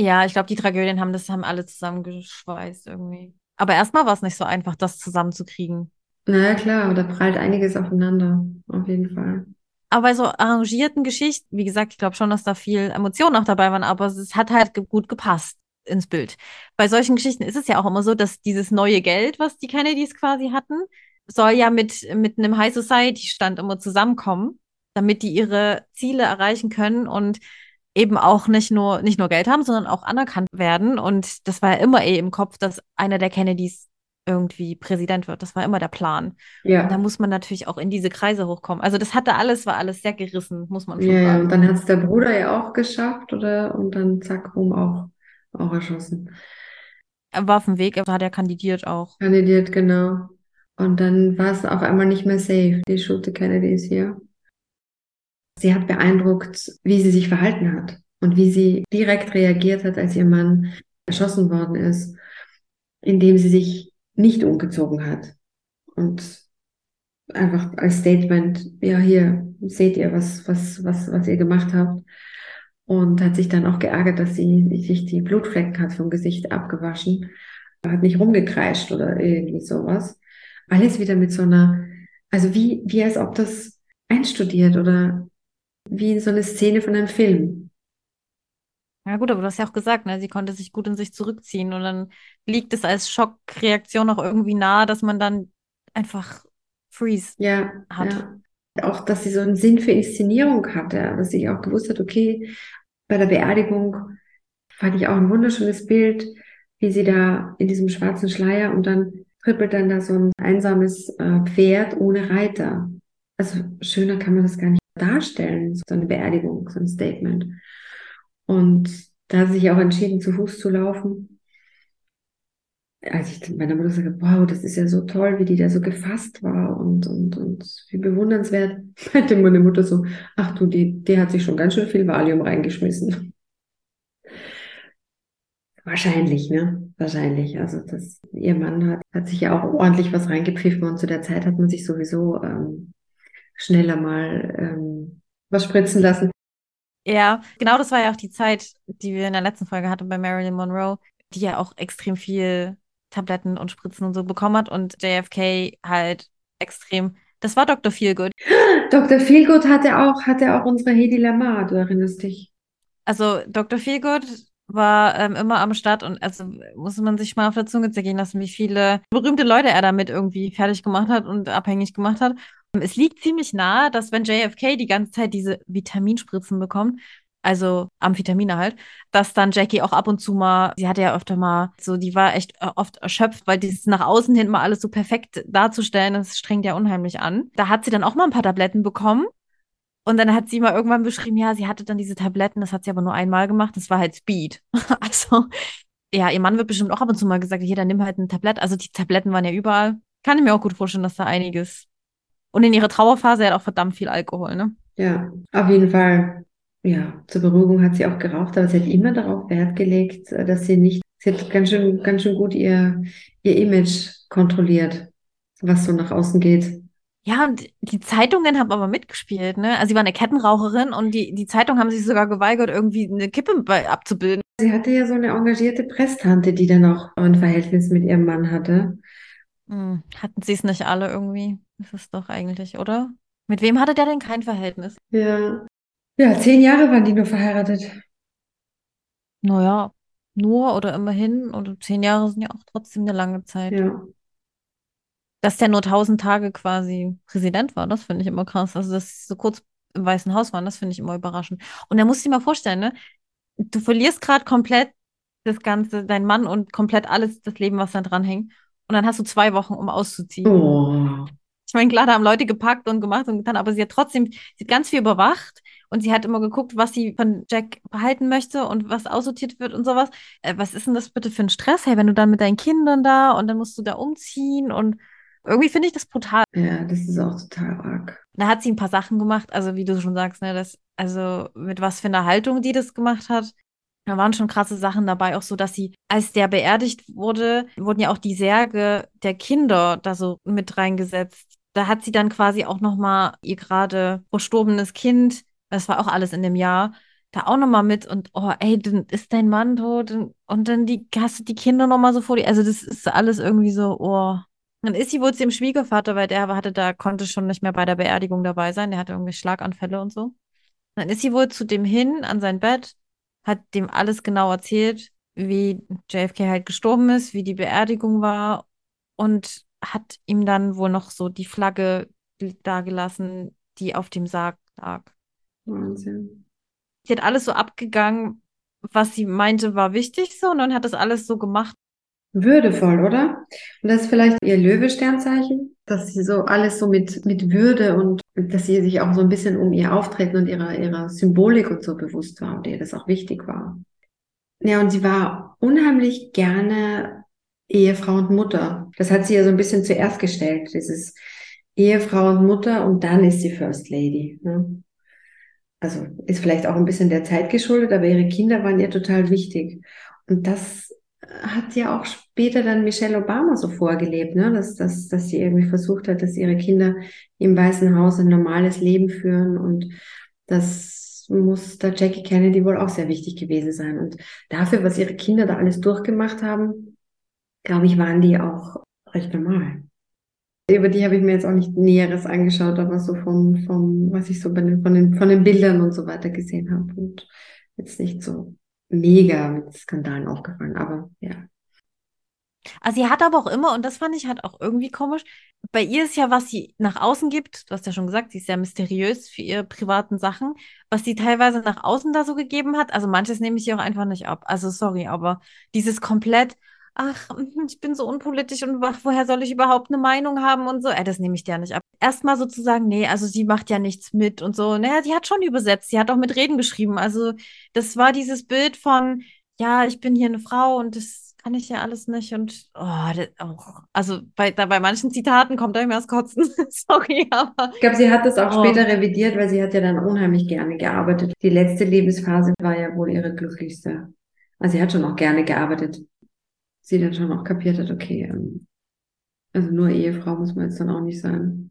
Ja, ich glaube, die Tragödien haben das haben alle zusammengeschweißt irgendwie. Aber erstmal war es nicht so einfach, das zusammenzukriegen. Naja, klar, da prallt einiges aufeinander, auf jeden Fall. Aber bei so arrangierten Geschichten, wie gesagt, ich glaube schon, dass da viel Emotionen auch dabei waren, aber es hat halt gut gepasst ins Bild. Bei solchen Geschichten ist es ja auch immer so, dass dieses neue Geld, was die Kennedys quasi hatten, soll ja mit, mit einem High Society Stand immer zusammenkommen, damit die ihre Ziele erreichen können und eben auch nicht nur, nicht nur Geld haben, sondern auch anerkannt werden. Und das war ja immer eh im Kopf, dass einer der Kennedys irgendwie Präsident wird. Das war immer der Plan. Ja. Und da muss man natürlich auch in diese Kreise hochkommen. Also das hatte alles, war alles sehr gerissen, muss man schon ja, sagen. Ja, und dann hat es der Bruder ja auch geschafft, oder? Und dann zack, rum auch auch erschossen. Er war auf dem Weg, er hat ja kandidiert auch. Kandidiert, genau. Und dann war es auf einmal nicht mehr safe. Die Schute Kennedy ist hier. Sie hat beeindruckt, wie sie sich verhalten hat und wie sie direkt reagiert hat, als ihr Mann erschossen worden ist, indem sie sich nicht umgezogen hat und einfach als Statement, ja, hier seht ihr, was, was, was, was ihr gemacht habt und hat sich dann auch geärgert, dass sie sich die Blutflecken hat vom Gesicht abgewaschen. Hat nicht rumgekreischt oder irgendwie sowas. Alles wieder mit so einer, also wie, wie als ob das einstudiert oder wie so eine Szene von einem Film. Ja gut, aber du hast ja auch gesagt, ne, sie konnte sich gut in sich zurückziehen und dann liegt es als Schockreaktion auch irgendwie nahe, dass man dann einfach Freeze ja, hat. Ja. Auch, dass sie so einen Sinn für Inszenierung hatte, dass sie auch gewusst hat, okay, bei der Beerdigung fand ich auch ein wunderschönes Bild, wie sie da in diesem schwarzen Schleier und dann trippelt dann da so ein einsames äh, Pferd ohne Reiter. Also schöner kann man das gar nicht darstellen, so eine Beerdigung, so ein Statement. Und da hat sich auch entschieden, zu Fuß zu laufen. Als ich meiner Mutter sagte, wow, das ist ja so toll, wie die da so gefasst war und, und, und wie bewundernswert, meinte meine Mutter so, ach du, die, die hat sich schon ganz schön viel Valium reingeschmissen. Wahrscheinlich, ne? Wahrscheinlich. Also das, ihr Mann hat, hat sich ja auch ordentlich was reingepfiffen und zu der Zeit hat man sich sowieso ähm, schneller mal ähm, was spritzen lassen. Ja, genau das war ja auch die Zeit, die wir in der letzten Folge hatten bei Marilyn Monroe, die ja auch extrem viel Tabletten und Spritzen und so bekommen hat und JFK halt extrem. Das war Dr. Feelgood. Dr. Feelgood hatte auch, hatte auch unsere Hedy Lamar, du erinnerst dich. Also Dr. Feelgood war ähm, immer am Start und also muss man sich mal auf der Zunge zergehen lassen, wie viele berühmte Leute er damit irgendwie fertig gemacht hat und abhängig gemacht hat. Es liegt ziemlich nahe, dass wenn JFK die ganze Zeit diese Vitaminspritzen bekommt, also Amphetamine halt, dass dann Jackie auch ab und zu mal, sie hatte ja öfter mal, so, die war echt äh, oft erschöpft, weil dieses nach außen hin mal alles so perfekt darzustellen, das strengt ja unheimlich an. Da hat sie dann auch mal ein paar Tabletten bekommen. Und dann hat sie mal irgendwann beschrieben, ja, sie hatte dann diese Tabletten, das hat sie aber nur einmal gemacht, das war halt Speed. also, ja, ihr Mann wird bestimmt auch ab und zu mal gesagt, hier, dann nimm halt ein Tablett. Also die Tabletten waren ja überall. Kann ich mir auch gut vorstellen, dass da einiges. Und in ihrer Trauerphase hat auch verdammt viel Alkohol, ne? Ja, auf jeden Fall ja, zur Beruhigung hat sie auch geraucht, aber sie hat immer darauf Wert gelegt, äh, dass sie nicht Sie hat ganz schön, ganz schön gut ihr, ihr Image kontrolliert, was so nach außen geht. Ja, und die Zeitungen haben aber mitgespielt, ne? Also sie war eine Kettenraucherin und die, die Zeitung haben sich sogar geweigert, irgendwie eine Kippe abzubilden. Sie hatte ja so eine engagierte Presstante, die dann auch ein Verhältnis mit ihrem Mann hatte. Hm, hatten sie es nicht alle irgendwie? Das ist doch eigentlich, oder? Mit wem hatte der denn kein Verhältnis? Ja. Ja, zehn Jahre waren die nur verheiratet. Naja, nur oder immerhin. Und zehn Jahre sind ja auch trotzdem eine lange Zeit. Ja. Dass der nur tausend Tage quasi Präsident war, das finde ich immer krass. Also, dass sie so kurz im Weißen Haus waren, das finde ich immer überraschend. Und da musst du dir mal vorstellen, ne? Du verlierst gerade komplett das Ganze, dein Mann und komplett alles, das Leben, was da dran hängt. Und dann hast du zwei Wochen, um auszuziehen. Oh. Ich meine, klar, da haben Leute gepackt und gemacht und getan, aber sie hat trotzdem, sie hat ganz viel überwacht und sie hat immer geguckt, was sie von Jack behalten möchte und was aussortiert wird und sowas. Äh, was ist denn das bitte für ein Stress? Hey, wenn du dann mit deinen Kindern da und dann musst du da umziehen und irgendwie finde ich das brutal. Ja, das ist auch total arg. Da hat sie ein paar Sachen gemacht, also wie du schon sagst, ne, das, also mit was für einer Haltung die das gemacht hat. Da waren schon krasse Sachen dabei, auch so, dass sie, als der beerdigt wurde, wurden ja auch die Särge der Kinder da so mit reingesetzt. Da hat sie dann quasi auch nochmal ihr gerade verstorbenes Kind, das war auch alles in dem Jahr, da auch nochmal mit und oh, ey, dann ist dein Mann tot und dann die, hast du die Kinder nochmal so vor dir. Also das ist alles irgendwie so, oh. Dann ist sie wohl zu dem Schwiegervater, weil der hatte da, konnte schon nicht mehr bei der Beerdigung dabei sein. Der hatte irgendwie Schlaganfälle und so. Dann ist sie wohl zu dem hin an sein Bett, hat dem alles genau erzählt, wie JFK halt gestorben ist, wie die Beerdigung war und hat ihm dann wohl noch so die Flagge dagelassen, die auf dem Sarg lag. Wahnsinn. Sie hat alles so abgegangen, was sie meinte, war wichtig so und dann hat das alles so gemacht. Würdevoll, oder? Und das ist vielleicht ihr Löwe-Sternzeichen, dass sie so alles so mit, mit Würde und dass sie sich auch so ein bisschen um ihr Auftreten und ihrer, ihrer Symbolik und so bewusst war und ihr das auch wichtig war. Ja, und sie war unheimlich gerne Ehefrau und Mutter. Das hat sie ja so ein bisschen zuerst gestellt, dieses Ehefrau und Mutter und dann ist sie First Lady. Ne? Also ist vielleicht auch ein bisschen der Zeit geschuldet, aber ihre Kinder waren ihr total wichtig. Und das hat ja auch später dann Michelle Obama so vorgelebt, ne? dass, dass, dass sie irgendwie versucht hat, dass ihre Kinder im Weißen Haus ein normales Leben führen und das muss der Jackie Kennedy wohl auch sehr wichtig gewesen sein. Und dafür, was ihre Kinder da alles durchgemacht haben, glaube ich, waren die auch recht normal. Über die habe ich mir jetzt auch nicht Näheres angeschaut, aber so von, von was ich so bei den, von, den, von den Bildern und so weiter gesehen habe. Und jetzt nicht so mega mit Skandalen aufgefallen, aber ja. Also sie hat aber auch immer, und das fand ich halt auch irgendwie komisch, bei ihr ist ja, was sie nach außen gibt, du hast ja schon gesagt, sie ist sehr mysteriös für ihre privaten Sachen, was sie teilweise nach außen da so gegeben hat, also manches nehme ich ihr auch einfach nicht ab. Also sorry, aber dieses komplett, ach, ich bin so unpolitisch und woher soll ich überhaupt eine Meinung haben und so, ey, das nehme ich dir nicht ab. Erstmal sozusagen, nee, also sie macht ja nichts mit und so. Naja, sie hat schon übersetzt, sie hat auch mit Reden geschrieben. Also das war dieses Bild von, ja, ich bin hier eine Frau und das kann ich ja alles nicht und oh, das, oh. also bei, da, bei manchen Zitaten kommt da immer das Kotzen. Sorry, aber. Ich glaube, sie hat das auch oh. später revidiert, weil sie hat ja dann unheimlich gerne gearbeitet. Die letzte Lebensphase war ja wohl ihre glücklichste. Also sie hat schon auch gerne gearbeitet sie dann schon auch kapiert hat, okay, ähm, also nur Ehefrau muss man jetzt dann auch nicht sein.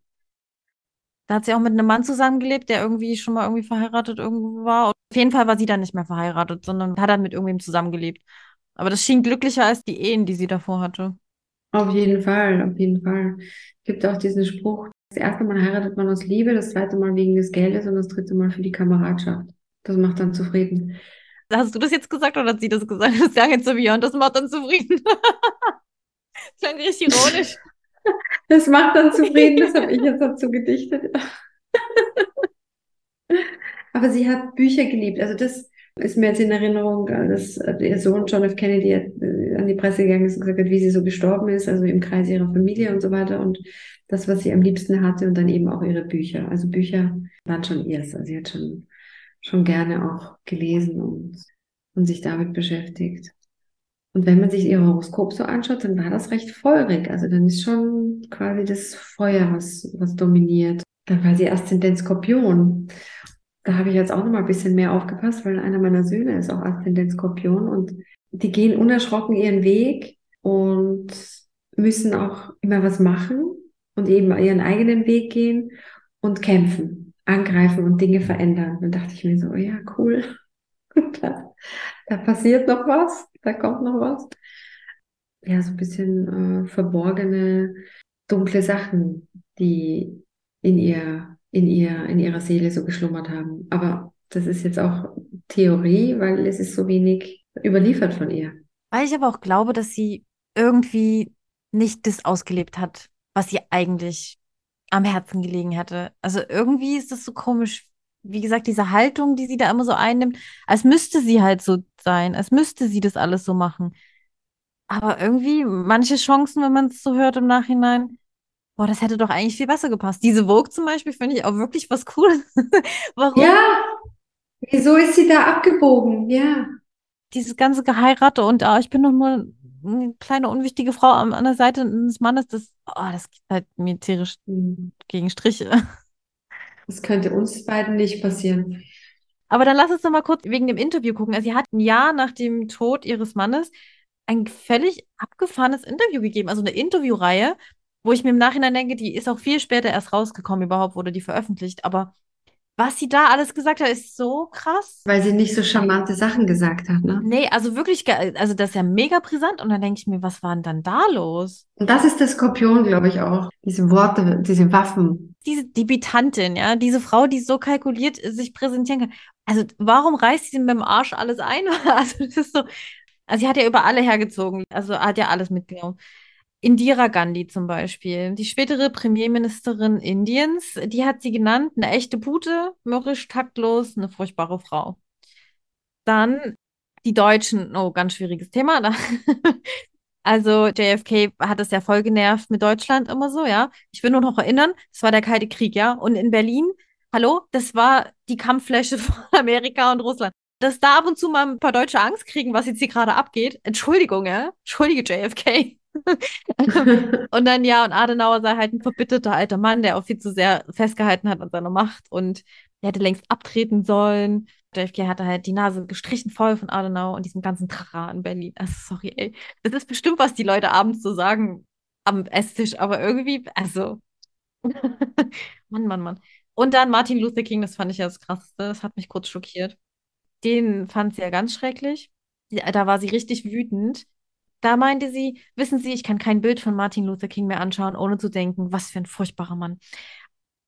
Da hat sie auch mit einem Mann zusammengelebt, der irgendwie schon mal irgendwie verheiratet irgendwo war. Und auf jeden Fall war sie dann nicht mehr verheiratet, sondern hat dann mit irgendwem zusammengelebt. Aber das schien glücklicher als die Ehen, die sie davor hatte. Auf jeden Fall, auf jeden Fall. Es gibt auch diesen Spruch, das erste Mal heiratet man aus Liebe, das zweite Mal wegen des Geldes und das dritte Mal für die Kameradschaft. Das macht dann zufrieden. Hast du das jetzt gesagt oder hat sie das gesagt? Das klang jetzt so wie, und das macht dann zufrieden. das klang richtig ironisch. Das macht dann zufrieden, das habe ich jetzt dazu gedichtet. Aber sie hat Bücher geliebt. Also das ist mir jetzt in Erinnerung, dass ihr Sohn John F. Kennedy äh, an die Presse gegangen ist und gesagt hat, wie sie so gestorben ist, also im Kreis ihrer Familie und so weiter. Und das, was sie am liebsten hatte und dann eben auch ihre Bücher. Also Bücher waren schon ihrs. Also sie hat schon schon gerne auch gelesen und, und sich damit beschäftigt. Und wenn man sich ihr Horoskop so anschaut, dann war das recht feurig. Also dann ist schon quasi das Feuer, was, was dominiert. Dann war sie Aszendent Skorpion. Da habe ich jetzt auch noch mal ein bisschen mehr aufgepasst, weil einer meiner Söhne ist auch Aszendent Skorpion und die gehen unerschrocken ihren Weg und müssen auch immer was machen und eben ihren eigenen Weg gehen und kämpfen, angreifen und Dinge verändern. Dann dachte ich mir so, ja, cool. da, da passiert noch was, da kommt noch was. Ja, so ein bisschen äh, verborgene, dunkle Sachen, die in ihr, in ihr, in ihrer Seele so geschlummert haben. Aber das ist jetzt auch Theorie, weil es ist so wenig überliefert von ihr. Weil ich aber auch glaube, dass sie irgendwie nicht das ausgelebt hat, was ihr eigentlich am Herzen gelegen hätte. Also irgendwie ist das so komisch. Wie gesagt, diese Haltung, die sie da immer so einnimmt, als müsste sie halt so sein, als müsste sie das alles so machen. Aber irgendwie, manche Chancen, wenn man es so hört im Nachhinein, boah, das hätte doch eigentlich viel besser gepasst. Diese Vogue zum Beispiel finde ich auch wirklich was Cooles. Warum? Ja, wieso ist sie da abgebogen? Ja. Dieses ganze Geheirate und ah, ich bin doch nur eine kleine unwichtige Frau an, an der Seite des Mannes, das, oh, das geht halt mir tierisch mhm. gegen Striche. Das könnte uns beiden nicht passieren. Aber dann lass uns doch mal kurz wegen dem Interview gucken. Also sie hat ein Jahr nach dem Tod ihres Mannes ein völlig abgefahrenes Interview gegeben, also eine Interviewreihe, wo ich mir im Nachhinein denke, die ist auch viel später erst rausgekommen, überhaupt wurde die veröffentlicht. Aber was sie da alles gesagt hat, ist so krass. Weil sie nicht so charmante Sachen gesagt hat, ne? Nee, also wirklich, also das ist ja mega brisant. Und dann denke ich mir, was war denn dann da los? Und das ist der Skorpion, glaube ich auch. Diese Worte, diese Waffen. Diese Debitantin, ja, diese Frau, die so kalkuliert sich präsentieren kann. Also warum reißt sie mit dem Arsch alles ein? Also das ist so, also sie hat ja über alle hergezogen. Also hat ja alles mitgenommen. Indira Gandhi zum Beispiel, die spätere Premierministerin Indiens, die hat sie genannt, eine echte Pute, mürrisch, taktlos, eine furchtbare Frau. Dann die Deutschen, oh, ganz schwieriges Thema. Also JFK hat es ja voll genervt mit Deutschland immer so, ja. Ich will nur noch erinnern, es war der Kalte Krieg, ja. Und in Berlin, hallo, das war die Kampffläche von Amerika und Russland. Dass da ab und zu mal ein paar Deutsche Angst kriegen, was jetzt hier gerade abgeht. Entschuldigung, ja. Entschuldige JFK. und dann ja, und Adenauer sei halt ein verbitterter alter Mann, der auch viel zu sehr festgehalten hat an seiner Macht und der hätte längst abtreten sollen. JFK hatte halt die Nase gestrichen voll von Adenauer und diesem ganzen Trara in Berlin. Also sorry, ey. Das ist bestimmt, was die Leute abends so sagen am Esstisch, aber irgendwie, also. Mann, Mann, Mann. Und dann Martin Luther King, das fand ich ja das Krasseste. Das hat mich kurz schockiert. Den fand sie ja ganz schrecklich. Da war sie richtig wütend da meinte sie, wissen Sie, ich kann kein Bild von Martin Luther King mehr anschauen, ohne zu denken, was für ein furchtbarer Mann.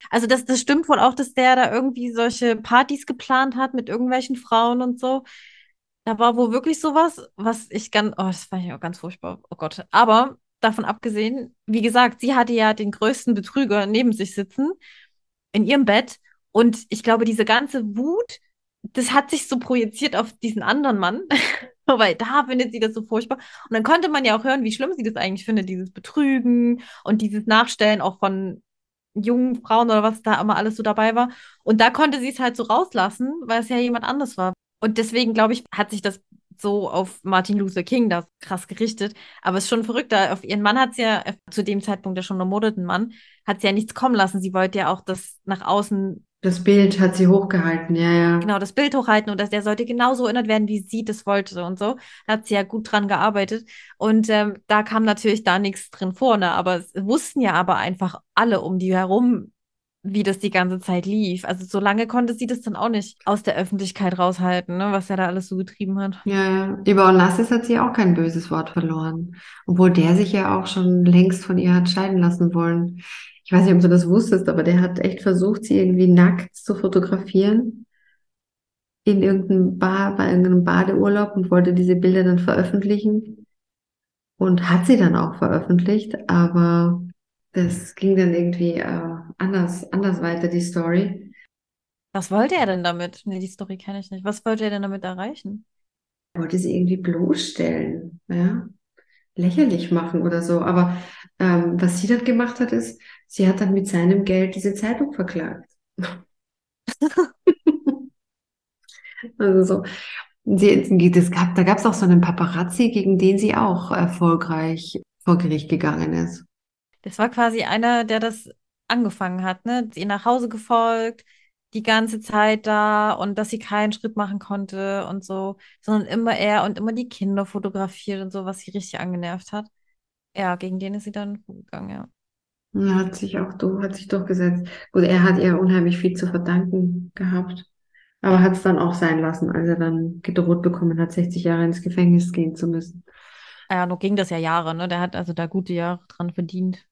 Also das, das stimmt wohl auch, dass der da irgendwie solche Partys geplant hat mit irgendwelchen Frauen und so. Da war wohl wirklich sowas, was ich ganz, oh, das fand ich auch ganz furchtbar, oh Gott. Aber davon abgesehen, wie gesagt, sie hatte ja den größten Betrüger neben sich sitzen, in ihrem Bett. Und ich glaube, diese ganze Wut, das hat sich so projiziert auf diesen anderen Mann. weil da findet sie das so furchtbar. Und dann konnte man ja auch hören, wie schlimm sie das eigentlich findet, dieses Betrügen und dieses Nachstellen auch von jungen Frauen oder was da immer alles so dabei war. Und da konnte sie es halt so rauslassen, weil es ja jemand anders war. Und deswegen, glaube ich, hat sich das so auf Martin Luther King da krass gerichtet. Aber es ist schon verrückt, da auf ihren Mann hat sie ja, zu dem Zeitpunkt der schon ermordeten Mann, hat sie ja nichts kommen lassen. Sie wollte ja auch das nach außen das Bild hat sie hochgehalten, ja, ja. Genau, das Bild hochhalten und dass der sollte genauso erinnert werden, wie sie das wollte und so. Da hat sie ja gut dran gearbeitet. Und ähm, da kam natürlich da nichts drin vor, ne? Aber es wussten ja aber einfach alle um die herum, wie das die ganze Zeit lief. Also so lange konnte sie das dann auch nicht aus der Öffentlichkeit raushalten, ne? was er da alles so getrieben hat. Ja, ja. Über Onassis hat sie auch kein böses Wort verloren. Obwohl der sich ja auch schon längst von ihr hat scheiden lassen wollen ich weiß nicht, ob du das wusstest, aber der hat echt versucht, sie irgendwie nackt zu fotografieren in irgendeinem Bar, bei irgendeinem Badeurlaub und wollte diese Bilder dann veröffentlichen und hat sie dann auch veröffentlicht, aber das ging dann irgendwie äh, anders, anders weiter, die Story. Was wollte er denn damit? Nee, die Story kenne ich nicht. Was wollte er denn damit erreichen? Er wollte sie irgendwie bloßstellen, ja lächerlich machen oder so. Aber ähm, was sie dann gemacht hat, ist, sie hat dann mit seinem Geld diese Zeitung verklagt. also so. Sie, das gab, da gab es auch so einen Paparazzi, gegen den sie auch erfolgreich vor Gericht gegangen ist. Das war quasi einer, der das angefangen hat, ne? Sie nach Hause gefolgt, die ganze Zeit da und dass sie keinen Schritt machen konnte und so, sondern immer er und immer die Kinder fotografiert und so, was sie richtig angenervt hat. Ja, gegen den ist sie dann vorgegangen, ja. Er hat sich auch hat sich durchgesetzt. Gut, er hat ihr unheimlich viel zu verdanken gehabt. Aber hat es dann auch sein lassen, als er dann gedroht bekommen hat, 60 Jahre ins Gefängnis gehen zu müssen. Ja, nur ging das ja Jahre, ne? Der hat also da gute Jahre dran verdient.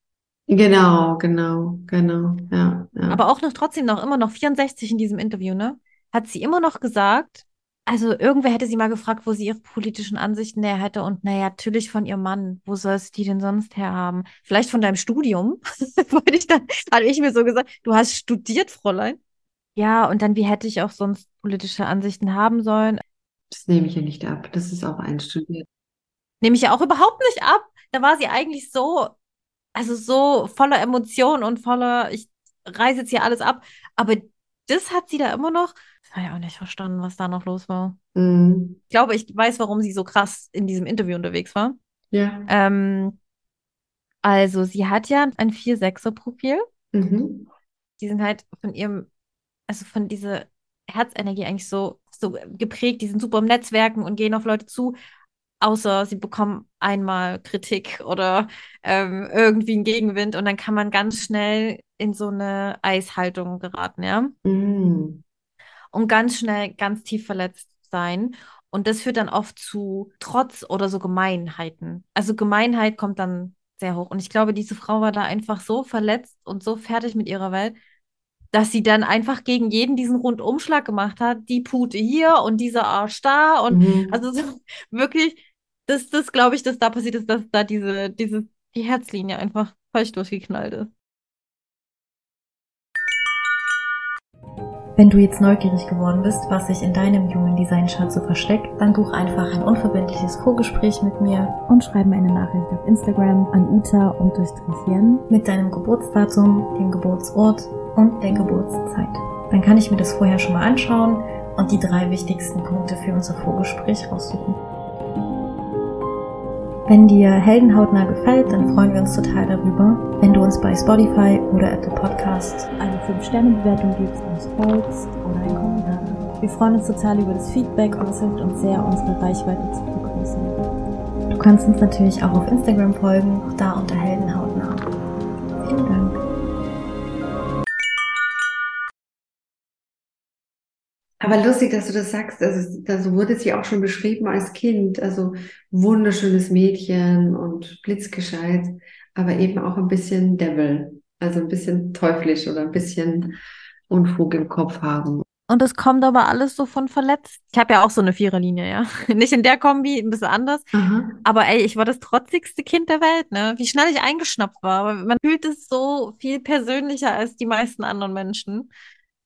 Genau, genau, genau, ja, ja. Aber auch noch trotzdem noch immer noch 64 in diesem Interview, ne? Hat sie immer noch gesagt, also irgendwer hätte sie mal gefragt, wo sie ihre politischen Ansichten her hätte und naja, natürlich von ihrem Mann. Wo soll es die denn sonst herhaben? Vielleicht von deinem Studium? Wollte ich dann, hatte ich mir so gesagt, du hast studiert, Fräulein. Ja, und dann, wie hätte ich auch sonst politische Ansichten haben sollen? Das nehme ich ja nicht ab. Das ist auch einstudiert. Nehme ich ja auch überhaupt nicht ab. Da war sie eigentlich so, also so voller Emotionen und voller, ich reiße jetzt hier alles ab. Aber das hat sie da immer noch. Das habe ich auch nicht verstanden, was da noch los war. Mhm. Ich glaube, ich weiß, warum sie so krass in diesem Interview unterwegs war. Ja. Ähm, also, sie hat ja ein 4-6er-Profil. Mhm. Die sind halt von ihrem, also von dieser Herzenergie eigentlich so, so geprägt. Die sind super im Netzwerken und gehen auf Leute zu außer sie bekommen einmal Kritik oder ähm, irgendwie einen Gegenwind und dann kann man ganz schnell in so eine Eishaltung geraten, ja. Mhm. Und ganz schnell ganz tief verletzt sein. Und das führt dann oft zu Trotz oder so Gemeinheiten. Also Gemeinheit kommt dann sehr hoch. Und ich glaube, diese Frau war da einfach so verletzt und so fertig mit ihrer Welt, dass sie dann einfach gegen jeden diesen Rundumschlag gemacht hat. Die Pute hier und dieser Arsch da. Und Mhm. also so, wirklich, das, das glaube ich, dass da passiert ist, dass da diese, diese, die Herzlinie einfach falsch durchgeknallt ist. Wenn du jetzt neugierig geworden bist, was sich in deinem jungen Designschatz so versteckt, dann buch einfach ein unverbindliches Vorgespräch mit mir und schreib mir eine Nachricht auf Instagram an uta-jen. mit deinem Geburtsdatum, dem Geburtsort und der Geburtszeit. Dann kann ich mir das vorher schon mal anschauen und die drei wichtigsten Punkte für unser Vorgespräch raussuchen. Wenn dir Heldenhautnah gefällt, dann freuen wir uns total darüber, wenn du uns bei Spotify oder Apple Podcast Eine 5-Sterne-Bewertung gibst, uns folgst oder einen Kommentar. Wir freuen uns total über das Feedback und es hilft uns sehr, unsere Reichweite zu vergrößern. Du kannst uns natürlich auch auf Instagram folgen, auch da unter Heldenhautnah. Aber lustig, dass du das sagst. Also, da so wurde sie auch schon beschrieben als Kind. Also wunderschönes Mädchen und blitzgescheit, aber eben auch ein bisschen Devil. Also ein bisschen teuflisch oder ein bisschen Unfug im Kopf haben. Und das kommt aber alles so von verletzt. Ich habe ja auch so eine Viererlinie, ja. Nicht in der Kombi, ein bisschen anders. Aha. Aber ey, ich war das trotzigste Kind der Welt, ne? Wie schnell ich eingeschnappt war. Aber man fühlt es so viel persönlicher als die meisten anderen Menschen.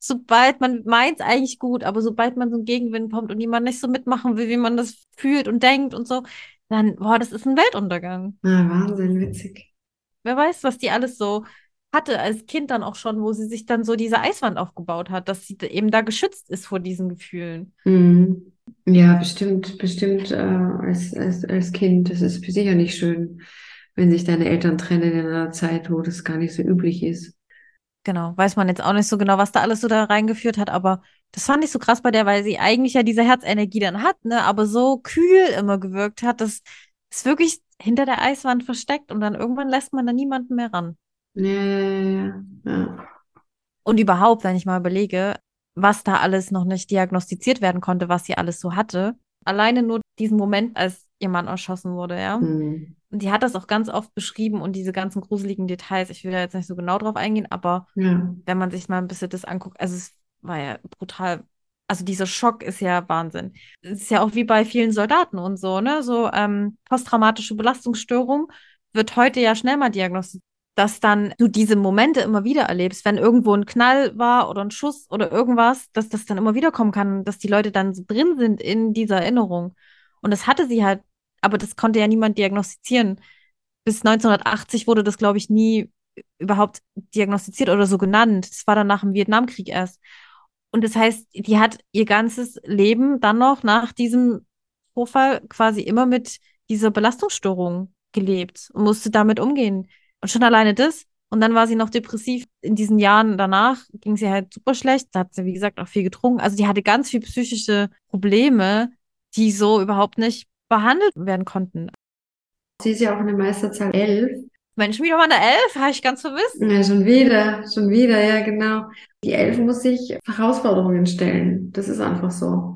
Sobald man meint es eigentlich gut, aber sobald man so einen Gegenwind kommt und jemand nicht so mitmachen will, wie man das fühlt und denkt und so, dann, boah, das ist ein Weltuntergang. Ah, Wahnsinn, witzig. Wer weiß, was die alles so hatte als Kind dann auch schon, wo sie sich dann so diese Eiswand aufgebaut hat, dass sie eben da geschützt ist vor diesen Gefühlen. Mhm. Ja, bestimmt, bestimmt äh, als, als, als Kind. Das ist für sicher nicht schön, wenn sich deine Eltern trennen in einer Zeit, wo das gar nicht so üblich ist. Genau, weiß man jetzt auch nicht so genau, was da alles so da reingeführt hat, aber das fand ich so krass bei der, weil sie eigentlich ja diese Herzenergie dann hat, ne, aber so kühl immer gewirkt hat, dass es wirklich hinter der Eiswand versteckt und dann irgendwann lässt man da niemanden mehr ran. Ja, ja, ja, ja. Und überhaupt, wenn ich mal überlege, was da alles noch nicht diagnostiziert werden konnte, was sie alles so hatte. Alleine nur diesen Moment, als ihr Mann erschossen wurde, ja. Mhm. Und die hat das auch ganz oft beschrieben und diese ganzen gruseligen Details. Ich will da jetzt nicht so genau drauf eingehen, aber Ja. wenn man sich mal ein bisschen das anguckt, also es war ja brutal. Also dieser Schock ist ja Wahnsinn. Es ist ja auch wie bei vielen Soldaten und so, ne? So ähm, posttraumatische Belastungsstörung wird heute ja schnell mal diagnostiziert, dass dann du diese Momente immer wieder erlebst, wenn irgendwo ein Knall war oder ein Schuss oder irgendwas, dass das dann immer wieder kommen kann, dass die Leute dann so drin sind in dieser Erinnerung. Und das hatte sie halt, aber das konnte ja niemand diagnostizieren. Bis 1980 wurde das, glaube ich, nie überhaupt diagnostiziert oder so genannt. Das war dann nach dem Vietnamkrieg erst. Und das heißt, die hat ihr ganzes Leben dann noch nach diesem Vorfall quasi immer mit dieser Belastungsstörung gelebt und musste damit umgehen. Und schon alleine das. Und dann war sie noch depressiv. In diesen Jahren danach ging sie halt super schlecht. Da hat sie, wie gesagt, auch viel getrunken. Also die hatte ganz viel psychische Probleme, die so überhaupt nicht behandelt werden konnten. Sie ist ja auch eine Meisterzahl 11. Mensch, wieder mal eine Elf, habe ich ganz vermisst. Ja, schon wieder, schon wieder, ja, genau. Die Elf muss sich Herausforderungen stellen. Das ist einfach so.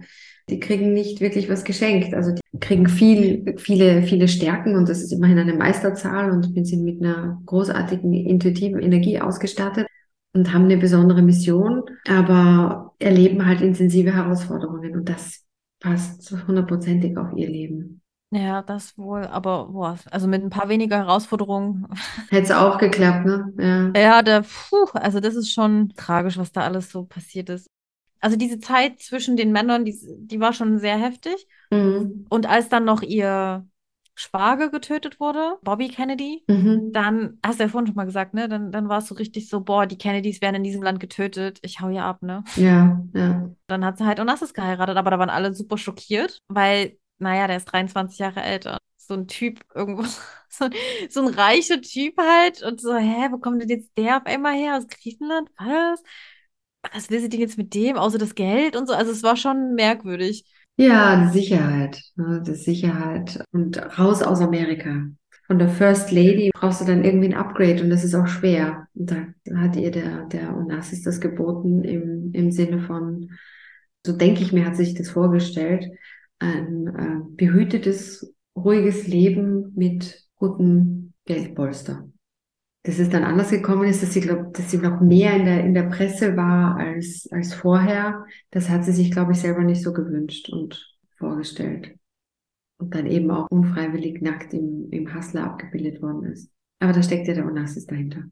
Die kriegen nicht wirklich was geschenkt. Also die kriegen viel, viele, viele Stärken und das ist immerhin eine Meisterzahl und sind mit einer großartigen intuitiven Energie ausgestattet und haben eine besondere Mission, aber erleben halt intensive Herausforderungen und das passt hundertprozentig auf ihr Leben. Ja, das wohl, aber boah, also mit ein paar weniger Herausforderungen. Hätte es auch geklappt, ne? Ja. Ja, der, puh, also das ist schon tragisch, was da alles so passiert ist. Also diese Zeit zwischen den Männern, die, die war schon sehr heftig. Mhm. Und als dann noch ihr Schwager getötet wurde, Bobby Kennedy, Mhm. dann, hast du ja vorhin schon mal gesagt, ne? Dann, dann war es so richtig so, boah, die Kennedys werden in diesem Land getötet, ich hau hier ab, ne? Ja, ja. Dann hat sie halt Onassis geheiratet, aber da waren alle super schockiert, weil, naja, der ist 23 Jahre älter. So ein Typ irgendwo, so, ein- so ein reicher Typ halt und so, hä, wo kommt denn jetzt der auf einmal her? Aus Griechenland? Was? Was will sie denn jetzt mit dem, außer das Geld und so? Also es war schon merkwürdig. Ja, die Sicherheit, ne, die Sicherheit und raus aus Amerika. Von der First Lady brauchst du dann irgendwie ein Upgrade und das ist auch schwer. Und da hat ihr der, der Onassis das geboten im, im Sinne von, so denke ich mir, hat sich das vorgestellt, ein äh, behütetes, ruhiges Leben mit gutem Geldpolster. Dass es dann anders gekommen ist, dass sie, glaub, dass sie noch mehr in der, in der Presse war als, als vorher. Das hat sie sich, glaube ich, selber nicht so gewünscht und vorgestellt. Und dann eben auch unfreiwillig nackt im, im Hustler abgebildet worden ist. Aber da steckt ja der Onassis dahinter.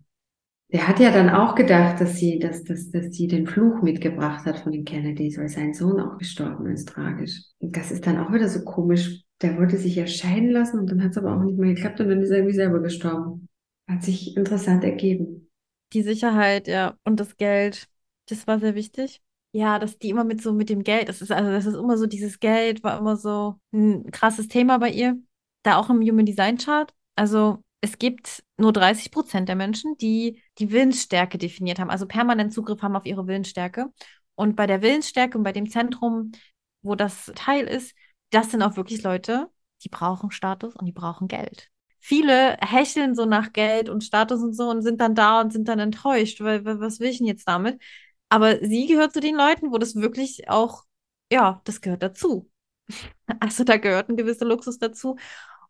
Der hat ja dann auch gedacht, dass sie, dass, dass, dass sie den Fluch mitgebracht hat von den Kennedys, weil sein Sohn auch gestorben ist, tragisch. Und das ist dann auch wieder so komisch. Der wollte sich ja scheiden lassen und dann hat es aber auch nicht mehr geklappt und dann ist er irgendwie selber gestorben. Hat sich interessant ergeben. Die Sicherheit, ja, und das Geld, das war sehr wichtig. Ja, dass die immer mit so mit dem Geld, das ist also das ist immer so dieses Geld war immer so ein krasses Thema bei ihr, da auch im Human Design Chart. Also es gibt nur 30 Prozent der Menschen, die die Willensstärke definiert haben, also permanent Zugriff haben auf ihre Willensstärke. Und bei der Willensstärke und bei dem Zentrum, wo das Teil ist, das sind auch wirklich Leute, die brauchen Status und die brauchen Geld. Viele hecheln so nach Geld und Status und so und sind dann da und sind dann enttäuscht, weil, was will ich denn jetzt damit? Aber sie gehört zu den Leuten, wo das wirklich auch, ja, das gehört dazu. Also da gehört ein gewisser Luxus dazu.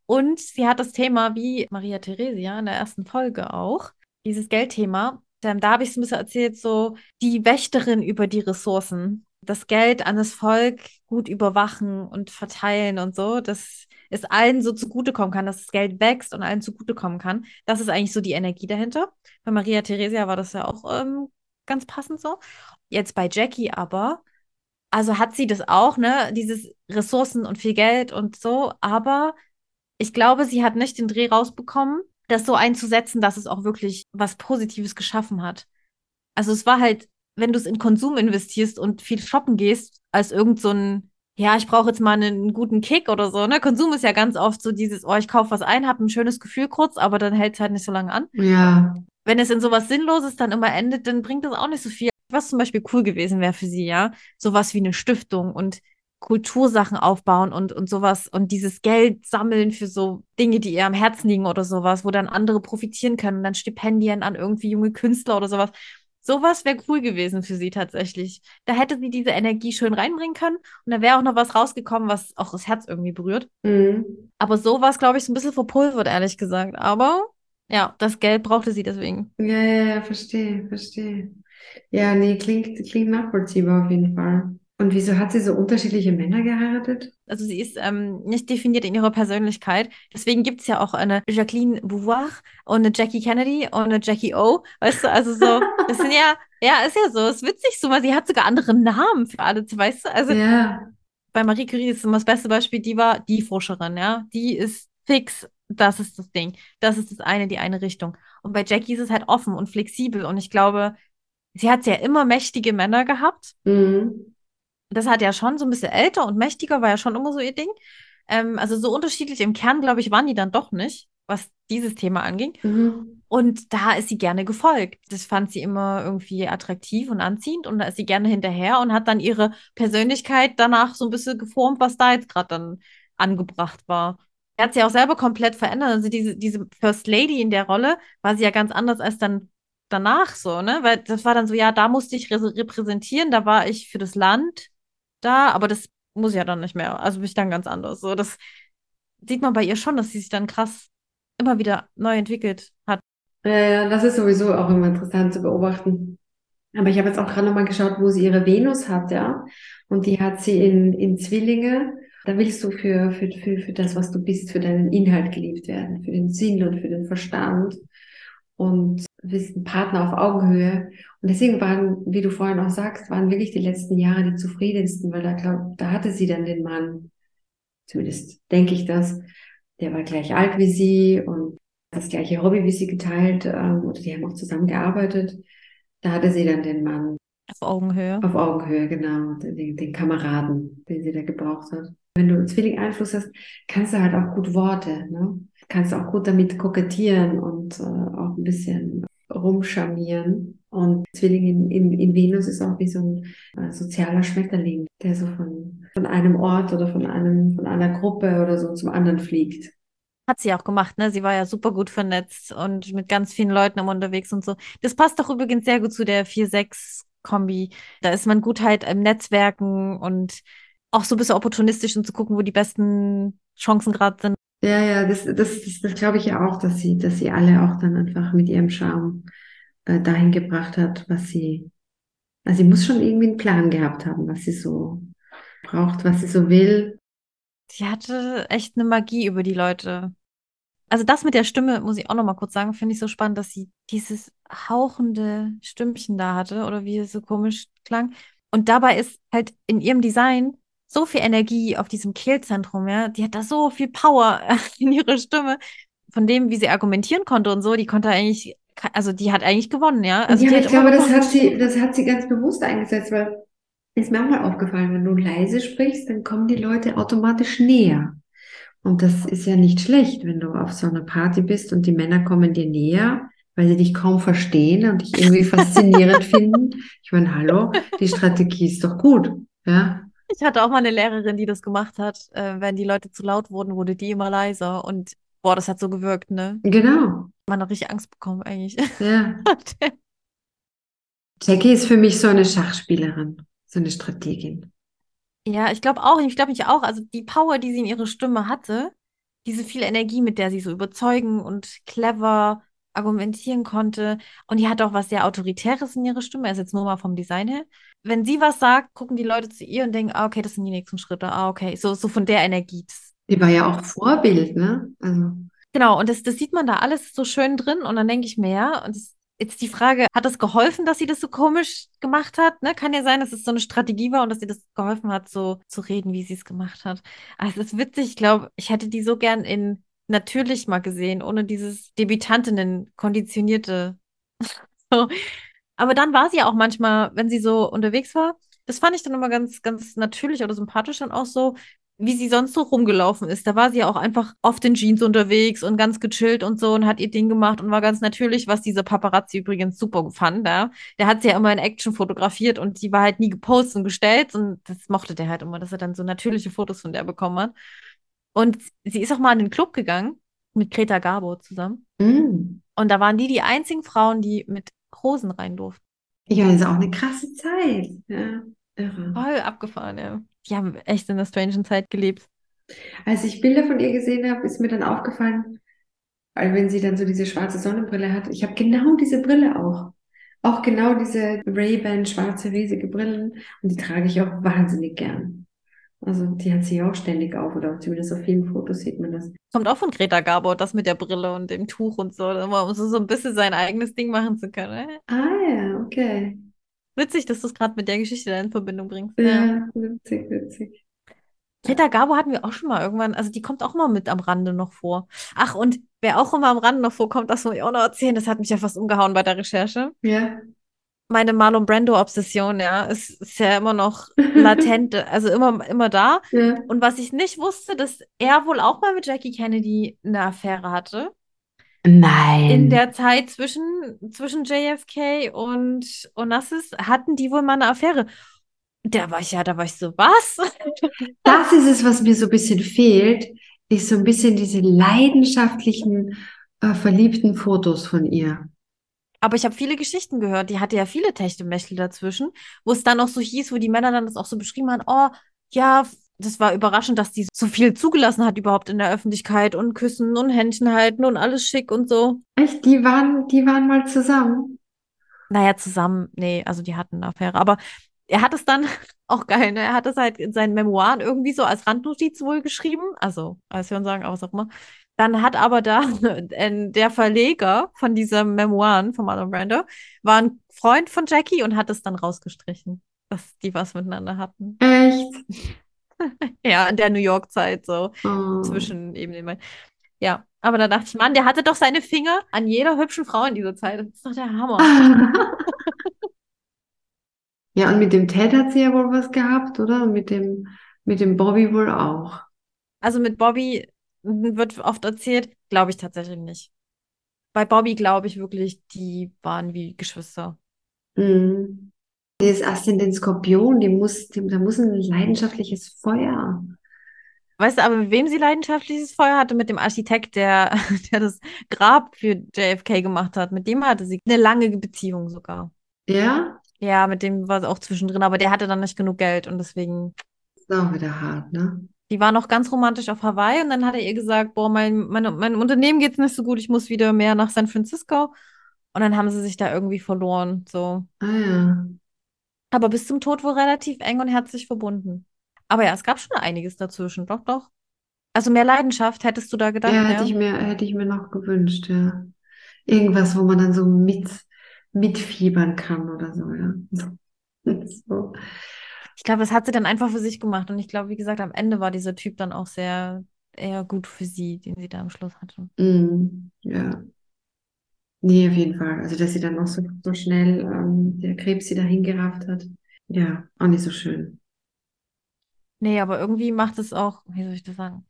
Und sie hat das Thema, wie Maria Theresia in der ersten Folge auch, dieses Geldthema. Ähm, Da habe ich so ein bisschen erzählt, so die Wächterin über die Ressourcen. Das Geld an das Volk gut überwachen und verteilen und so, dass es allen so zugutekommen kann, dass das Geld wächst und allen zugutekommen kann. Das ist eigentlich so die Energie dahinter. Bei Maria Theresia war das ja auch ähm, ganz passend so. Jetzt bei Jackie aber, also hat sie das auch, ne, dieses Ressourcen und viel Geld und so, aber ich glaube, sie hat nicht den Dreh rausbekommen, das so einzusetzen, dass es auch wirklich was Positives geschaffen hat. Also es war halt, wenn du es in Konsum investierst und viel shoppen gehst, als irgend so ein, ja, ich brauche jetzt mal einen, guten Kick oder so, ne? Konsum ist ja ganz oft so dieses, oh, ich kaufe was ein, habe ein schönes Gefühl kurz, aber dann hält es halt nicht so lange an. Ja, Wenn es in sowas Sinnloses dann immer endet, dann bringt das auch nicht so viel. Was zum Beispiel cool gewesen wäre für sie, ja, sowas wie eine Stiftung und Kultursachen aufbauen und, und sowas und dieses Geld sammeln für so Dinge, die ihr am Herzen liegen oder sowas, wo dann andere profitieren können und dann Stipendien an irgendwie junge Künstler oder sowas. Sowas wäre cool gewesen für sie tatsächlich. Da hätte sie diese Energie schön reinbringen können und da wäre auch noch was rausgekommen, was auch das Herz irgendwie berührt. mhm. Aber so war es, glaube ich, so ein bisschen verpulvert, ehrlich gesagt. Aber ja, das Geld brauchte sie deswegen. Ja, ja, ja, verstehe, verstehe. Ja, nee, klingt, klingt nachvollziehbar auf jeden Fall. Und wieso hat sie so unterschiedliche Männer geheiratet? Also sie ist ähm, nicht definiert in ihrer Persönlichkeit. Deswegen gibt es ja auch eine Jacqueline Beauvoir und eine Jackie Kennedy und eine Jackie O. Weißt du, also so, das sind ja, ja, ist ja so, ist witzig so, weil sie hat sogar andere Namen für alle, weißt du? Also Ja, bei Marie Curie ist immer das beste Beispiel, die war die Forscherin, ja. Die ist fix, das ist das Ding. Das ist das eine, die eine Richtung. Und bei Jackie ist es halt offen und flexibel. Und ich glaube, sie hat ja immer mächtige Männer gehabt. mhm. Das hat ja schon so ein bisschen älter und mächtiger, war ja schon immer so ihr Ding. Ähm, also so unterschiedlich im Kern, glaube ich, waren die dann doch nicht. was dieses Thema anging. Mhm. Und da ist sie gerne gefolgt. Das fand sie immer irgendwie attraktiv und anziehend und da ist sie gerne hinterher und hat dann ihre Persönlichkeit danach so ein bisschen geformt, was da jetzt gerade dann angebracht war. Er hat sie auch selber komplett verändert. Also diese, diese First Lady in der Rolle war sie ja ganz anders als dann danach so, ne? Weil das war dann so, ja, da musste ich repräsentieren, da war ich für das Land da, aber das muss ich ja dann nicht mehr. Also bin ich dann ganz anders. So, das sieht man bei ihr schon, dass sie sich dann krass immer wieder neu entwickelt hat. Ja, ja, das ist sowieso auch immer interessant zu beobachten. Aber ich habe jetzt auch gerade nochmal geschaut, wo sie ihre Venus hat, ja. Und die hat sie in, in Zwillinge. Da willst du für, für, für, für das, was du bist, für deinen Inhalt geliebt werden, für den Sinn und für den Verstand. Und bist ein Partner auf Augenhöhe. Und deswegen waren, wie du vorhin auch sagst, waren wirklich die letzten Jahre die zufriedensten, weil da glaub, da hatte sie dann den Mann. Zumindest denke ich das. Der war gleich alt wie sie und das gleiche Hobby wie sie geteilt, ähm, oder die haben auch zusammen gearbeitet. Da hatte sie dann den Mann. Auf Augenhöhe. Auf Augenhöhe, genau. Den, den Kameraden, den sie da gebraucht hat. Wenn du einen Zwilling-Einfluss hast, kannst du halt auch gut Worte, ne? Kannst auch gut damit kokettieren und äh, auch ein bisschen rumscharmieren. Und Zwilling in, in, in Venus ist auch wie so ein äh, sozialer Schmetterling, der so von, von einem Ort oder von einem, von einer Gruppe oder so zum anderen fliegt. Hat sie auch gemacht, ne? Sie war ja super gut vernetzt und mit ganz vielen Leuten immer unterwegs und so. Das passt doch übrigens sehr gut zu der 4-6-Kombi. Da ist man gut halt im Netzwerken und auch so ein bisschen opportunistisch und zu gucken, wo die besten Chancen gerade sind. Ja, ja, das, das, das, das glaube ich ja auch, dass sie, dass sie alle auch dann einfach mit ihrem Charme äh, dahin gebracht hat, was sie, also sie muss schon irgendwie einen Plan gehabt haben, was sie so braucht, was sie so will. Sie hatte echt eine Magie über die Leute. Also das mit der Stimme, muss ich auch noch mal kurz sagen, finde ich so spannend, dass sie dieses hauchende Stimmchen da hatte oder wie es so komisch klang. Und dabei ist halt in ihrem Design so viel Energie auf diesem Kehlzentrum, ja. Die hat da so viel Power in ihrer Stimme. Von dem, wie sie argumentieren konnte und so, die konnte eigentlich, also die hat eigentlich gewonnen, ja. Also ja, ich glaube, das hat sie, das hat sie ganz bewusst eingesetzt, weil ist mir auch mal aufgefallen, wenn du leise sprichst, dann kommen die Leute automatisch näher. Und das ist ja nicht schlecht, wenn du auf so einer Party bist und die Männer kommen dir näher, weil sie dich kaum verstehen und dich irgendwie faszinierend finden. Ich meine, hallo, die Strategie ist doch gut, ja. Ich hatte auch mal eine Lehrerin, die das gemacht hat. Äh, wenn die Leute zu laut wurden, wurde die immer leiser. Und boah, das hat so gewirkt, ne? Genau, Man hat richtig Angst bekommen, eigentlich. ja. Jackie ist für mich so eine Schachspielerin, so eine Strategin. Ja, ich glaube auch, ich glaube mich auch. Also die Power, die sie in ihrer Stimme hatte, diese viel Energie, mit der sie so überzeugen und clever argumentieren konnte. Und die hat auch was sehr Autoritäres in ihrer Stimme, also jetzt nur mal vom Design her. Wenn sie was sagt, gucken die Leute zu ihr und denken, ah, okay, das sind die nächsten Schritte. Ah, okay, so, so von der Energie. Die war ja auch Vorbild, ne? Also, genau, und das, das sieht man da alles so schön drin. Und dann denke ich mir, ja, und das, jetzt die Frage, hat das geholfen, dass sie das so komisch gemacht hat? Ne? Kann ja sein, dass es so eine Strategie war und dass sie das geholfen hat, so zu reden, wie sie es gemacht hat. Also es ist witzig, ich glaube, ich hätte die so gern in natürlich mal gesehen, ohne dieses Debütantinnen konditionierte. so. Aber dann war sie auch manchmal, wenn sie so unterwegs war, das fand ich dann immer ganz, ganz natürlich oder sympathisch dann auch so, wie sie sonst so rumgelaufen ist. Da war sie ja auch einfach oft in Jeans unterwegs und ganz gechillt und so und hat ihr Ding gemacht und war ganz natürlich, was dieser Paparazzi übrigens super fand. Ja. Der hat sie ja immer in Action fotografiert und die war halt nie gepostet und gestellt und das mochte der halt immer, dass er dann so natürliche Fotos von der bekommen hat. Und sie ist auch mal in den Club gegangen mit Greta Garbo zusammen. mm. Und da waren die die einzigen Frauen, die mit Hosen rein durften. Ja, ist auch eine krasse Zeit. Ja, irre. Voll abgefahren, ja. Die haben echt in der strangen Zeit gelebt. Als ich Bilder von ihr gesehen habe, ist mir dann aufgefallen, weil wenn sie dann so diese schwarze Sonnenbrille hat, ich habe genau diese Brille auch. Auch genau diese Ray-Ban schwarze riesige Brillen und die trage ich auch wahnsinnig gern. Also die hat sie auch ständig auf oder zumindest auf vielen Fotos sieht man das. Kommt auch von Greta Garbo, das mit der Brille und dem Tuch und so, um so, ein bisschen sein eigenes Ding machen zu können. ne? Ah ja, okay. Witzig, dass du es gerade mit der Geschichte da in Verbindung bringst. Ja, witzig, witzig. Greta Garbo hatten wir auch schon mal irgendwann, also die kommt auch mal mit am Rande noch vor. Ach, und wer auch immer am Rande noch vorkommt, das muss ich auch noch erzählen, das hat mich ja fast umgehauen bei der Recherche. Ja. Meine Marlon Brando-Obsession, ja, ist, ist ja immer noch latent, also immer, immer da. Ja. Und was ich nicht wusste, dass er wohl auch mal mit Jackie Kennedy eine Affäre hatte. Nein. In der Zeit zwischen, zwischen JFK und Onassis hatten die wohl mal eine Affäre. Da war ich ja, da war ich so, was? Das ist es, was mir so ein bisschen fehlt, ist so ein bisschen diese leidenschaftlichen, äh, verliebten Fotos von ihr. Aber ich habe viele Geschichten gehört, die hatte ja viele Techtelmechtel dazwischen, wo es dann auch so hieß, wo die Männer dann das auch so beschrieben haben, oh, ja, das war überraschend, dass die so viel zugelassen hat überhaupt in der Öffentlichkeit und küssen und Händchen halten und alles schick und so. Echt, die waren, die waren mal zusammen. Naja, zusammen, nee, also die hatten eine Affäre. Aber er hat es dann, auch geil, ne? Er hat es halt in seinen Memoiren irgendwie so als Randnotiz wohl geschrieben, also als Hörensagen, aber was auch immer. Dann hat aber da äh, der Verleger von diesen Memoiren von Marlon Brando war ein Freund von Jackie und hat es dann rausgestrichen, dass die was miteinander hatten. Echt? Ja, in der New York-Zeit so Oh. zwischen eben den beiden. Ja, aber da dachte ich, Mann, der hatte doch seine Finger an jeder hübschen Frau in dieser Zeit. Das ist doch der Hammer. Ja, und mit dem Ted hat sie ja wohl was gehabt, oder? Und mit dem, mit dem Bobby wohl auch. Also mit Bobby wird oft erzählt, glaube ich tatsächlich nicht. Bei Bobby glaube ich wirklich, die waren wie Geschwister. Mhm. Dieses Aszendent Skorpion, die muss, die, da muss ein leidenschaftliches Feuer. Weißt du, aber mit wem sie leidenschaftliches Feuer hatte? Mit dem Architekt, der, der das Grab für JFK gemacht hat. Mit dem hatte sie eine lange Beziehung sogar. Ja? Ja, mit dem war es auch zwischendrin, aber der hatte dann nicht genug Geld und deswegen. Ist auch wieder hart, ne? Die war noch ganz romantisch auf Hawaii und dann hat er ihr gesagt, boah, mein, mein, meinem Unternehmen geht's nicht so gut, ich muss wieder mehr nach San Francisco. Und dann haben sie sich da irgendwie verloren, so. Ah ja. Aber bis zum Tod wohl relativ eng und herzlich verbunden. Aber ja, es gab schon einiges dazwischen, doch, doch. Also mehr Leidenschaft hättest du da gedacht, Ja, ja? hätte ich mir, hätte ich mir noch gewünscht, ja. Irgendwas, wo man dann so mit, mitfiebern kann oder so, ja. So. Ich glaube, das hat sie dann einfach für sich gemacht. Und ich glaube, wie gesagt, am Ende war dieser Typ dann auch sehr eher gut für sie, den sie da am Schluss hatte. Mm, ja. Nee, auf jeden Fall. Also, dass sie dann noch so, so schnell ähm, der Krebs sie dahin gerafft hat. Ja, auch nicht so schön. Nee, aber irgendwie macht es auch, wie soll ich das sagen?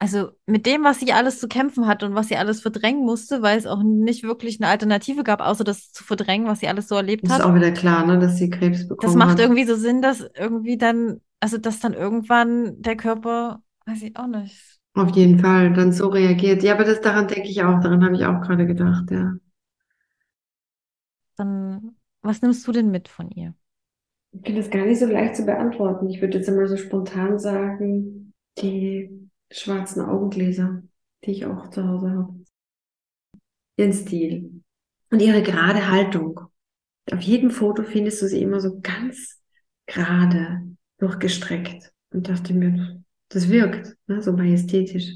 Also mit dem, was sie alles zu kämpfen hat und was sie alles verdrängen musste, weil es auch nicht wirklich eine Alternative gab, außer das zu verdrängen, was sie alles so erlebt Das ist hat. auch wieder klar, ne, dass sie Krebs Das bekommen macht hat. irgendwie so Sinn, dass irgendwie dann, also dass dann irgendwann der Körper, weiß ich auch nicht. Auf jeden Fall, dann so reagiert. Ja, aber das daran denke ich auch, daran habe ich auch gerade gedacht, ja. Dann, was nimmst du denn mit von ihr? Ich finde das gar nicht so leicht zu beantworten. Ich würde jetzt immer so spontan sagen, die schwarzen Augengläser, die ich auch zu Hause habe. Ihren Stil und ihre gerade Haltung. Auf jedem Foto findest du sie immer so ganz gerade durchgestreckt und dachte mir, das wirkt, ne, so majestätisch.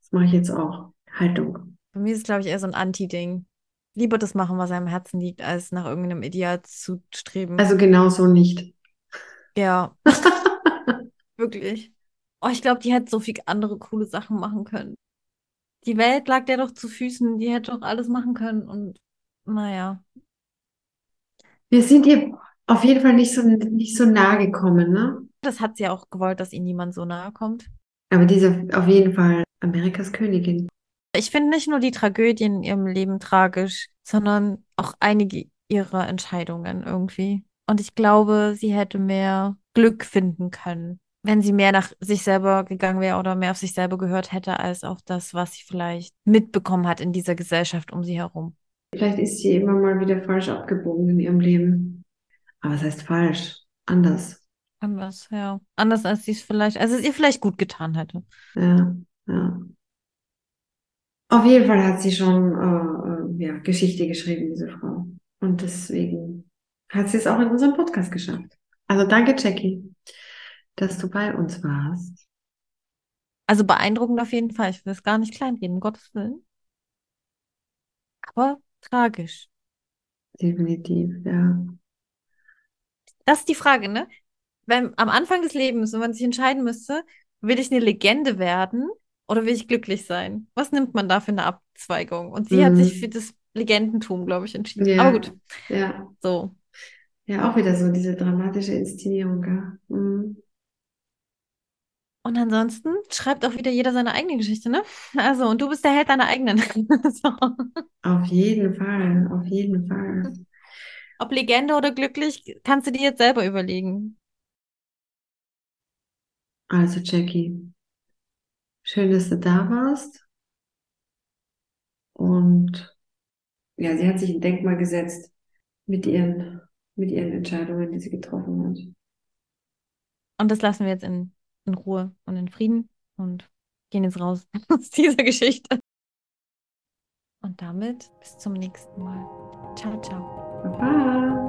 Das mache ich jetzt auch. Haltung. Bei mir ist es, glaube ich, eher so ein Anti-Ding. Lieber das machen, was einem Herzen liegt, als nach irgendeinem Ideal zu streben. Also genau so nicht. Ja, wirklich. Oh, ich glaube, die hätte so viel andere coole Sachen machen können. Die Welt lag der doch zu Füßen, die hätte doch alles machen können und naja. Wir sind ihr auf jeden Fall nicht so, nicht so nahe gekommen, ne? Das hat sie auch gewollt, dass ihnen niemand so nahe kommt. Aber diese auf jeden Fall Amerikas Königin. Ich finde nicht nur die Tragödien in ihrem Leben tragisch, sondern auch einige ihrer Entscheidungen irgendwie. Und ich glaube, sie hätte mehr Glück finden können, wenn sie mehr nach sich selber gegangen wäre oder mehr auf sich selber gehört hätte, als auf das, was sie vielleicht mitbekommen hat in dieser Gesellschaft um sie herum. Vielleicht ist sie immer mal wieder falsch abgebogen in ihrem Leben. Aber was heißt falsch? Anders. Anders, ja. Anders, als sie es vielleicht, als es ihr vielleicht gut getan hätte. Ja, ja. Auf jeden Fall hat sie schon äh, äh, ja, Geschichte geschrieben, diese Frau. Und deswegen hat sie es auch in unserem Podcast geschafft. Also danke, Jackie, dass du bei uns warst. Also beeindruckend auf jeden Fall. Ich will es gar nicht kleinreden, um Gottes Willen. Aber tragisch. Definitiv, ja. Das ist die Frage, ne? Wenn am Anfang des Lebens, wenn man sich entscheiden müsste, will ich eine Legende werden oder will ich glücklich sein? Was nimmt man da für eine Abzweigung? Und sie hat sich Mhm. für das Legendentum, glaube ich, entschieden. Ja. Aber gut, Ja. so. Ja, auch wieder so diese dramatische Inszenierung, gell? Mhm. Und ansonsten schreibt auch wieder jeder seine eigene Geschichte, ne? Also, und du bist der Held deiner eigenen. So. Auf jeden Fall, auf jeden Fall. Ob Legende oder glücklich, kannst du dir jetzt selber überlegen. Also, Jackie, schön, dass du da warst. Und ja, sie hat sich ein Denkmal gesetzt mit ihren, mit ihren Entscheidungen, die sie getroffen hat. Und das lassen wir jetzt in, in Ruhe und in Frieden und gehen jetzt raus aus dieser Geschichte. Und damit bis zum nächsten Mal. Ciao, ciao. Baba.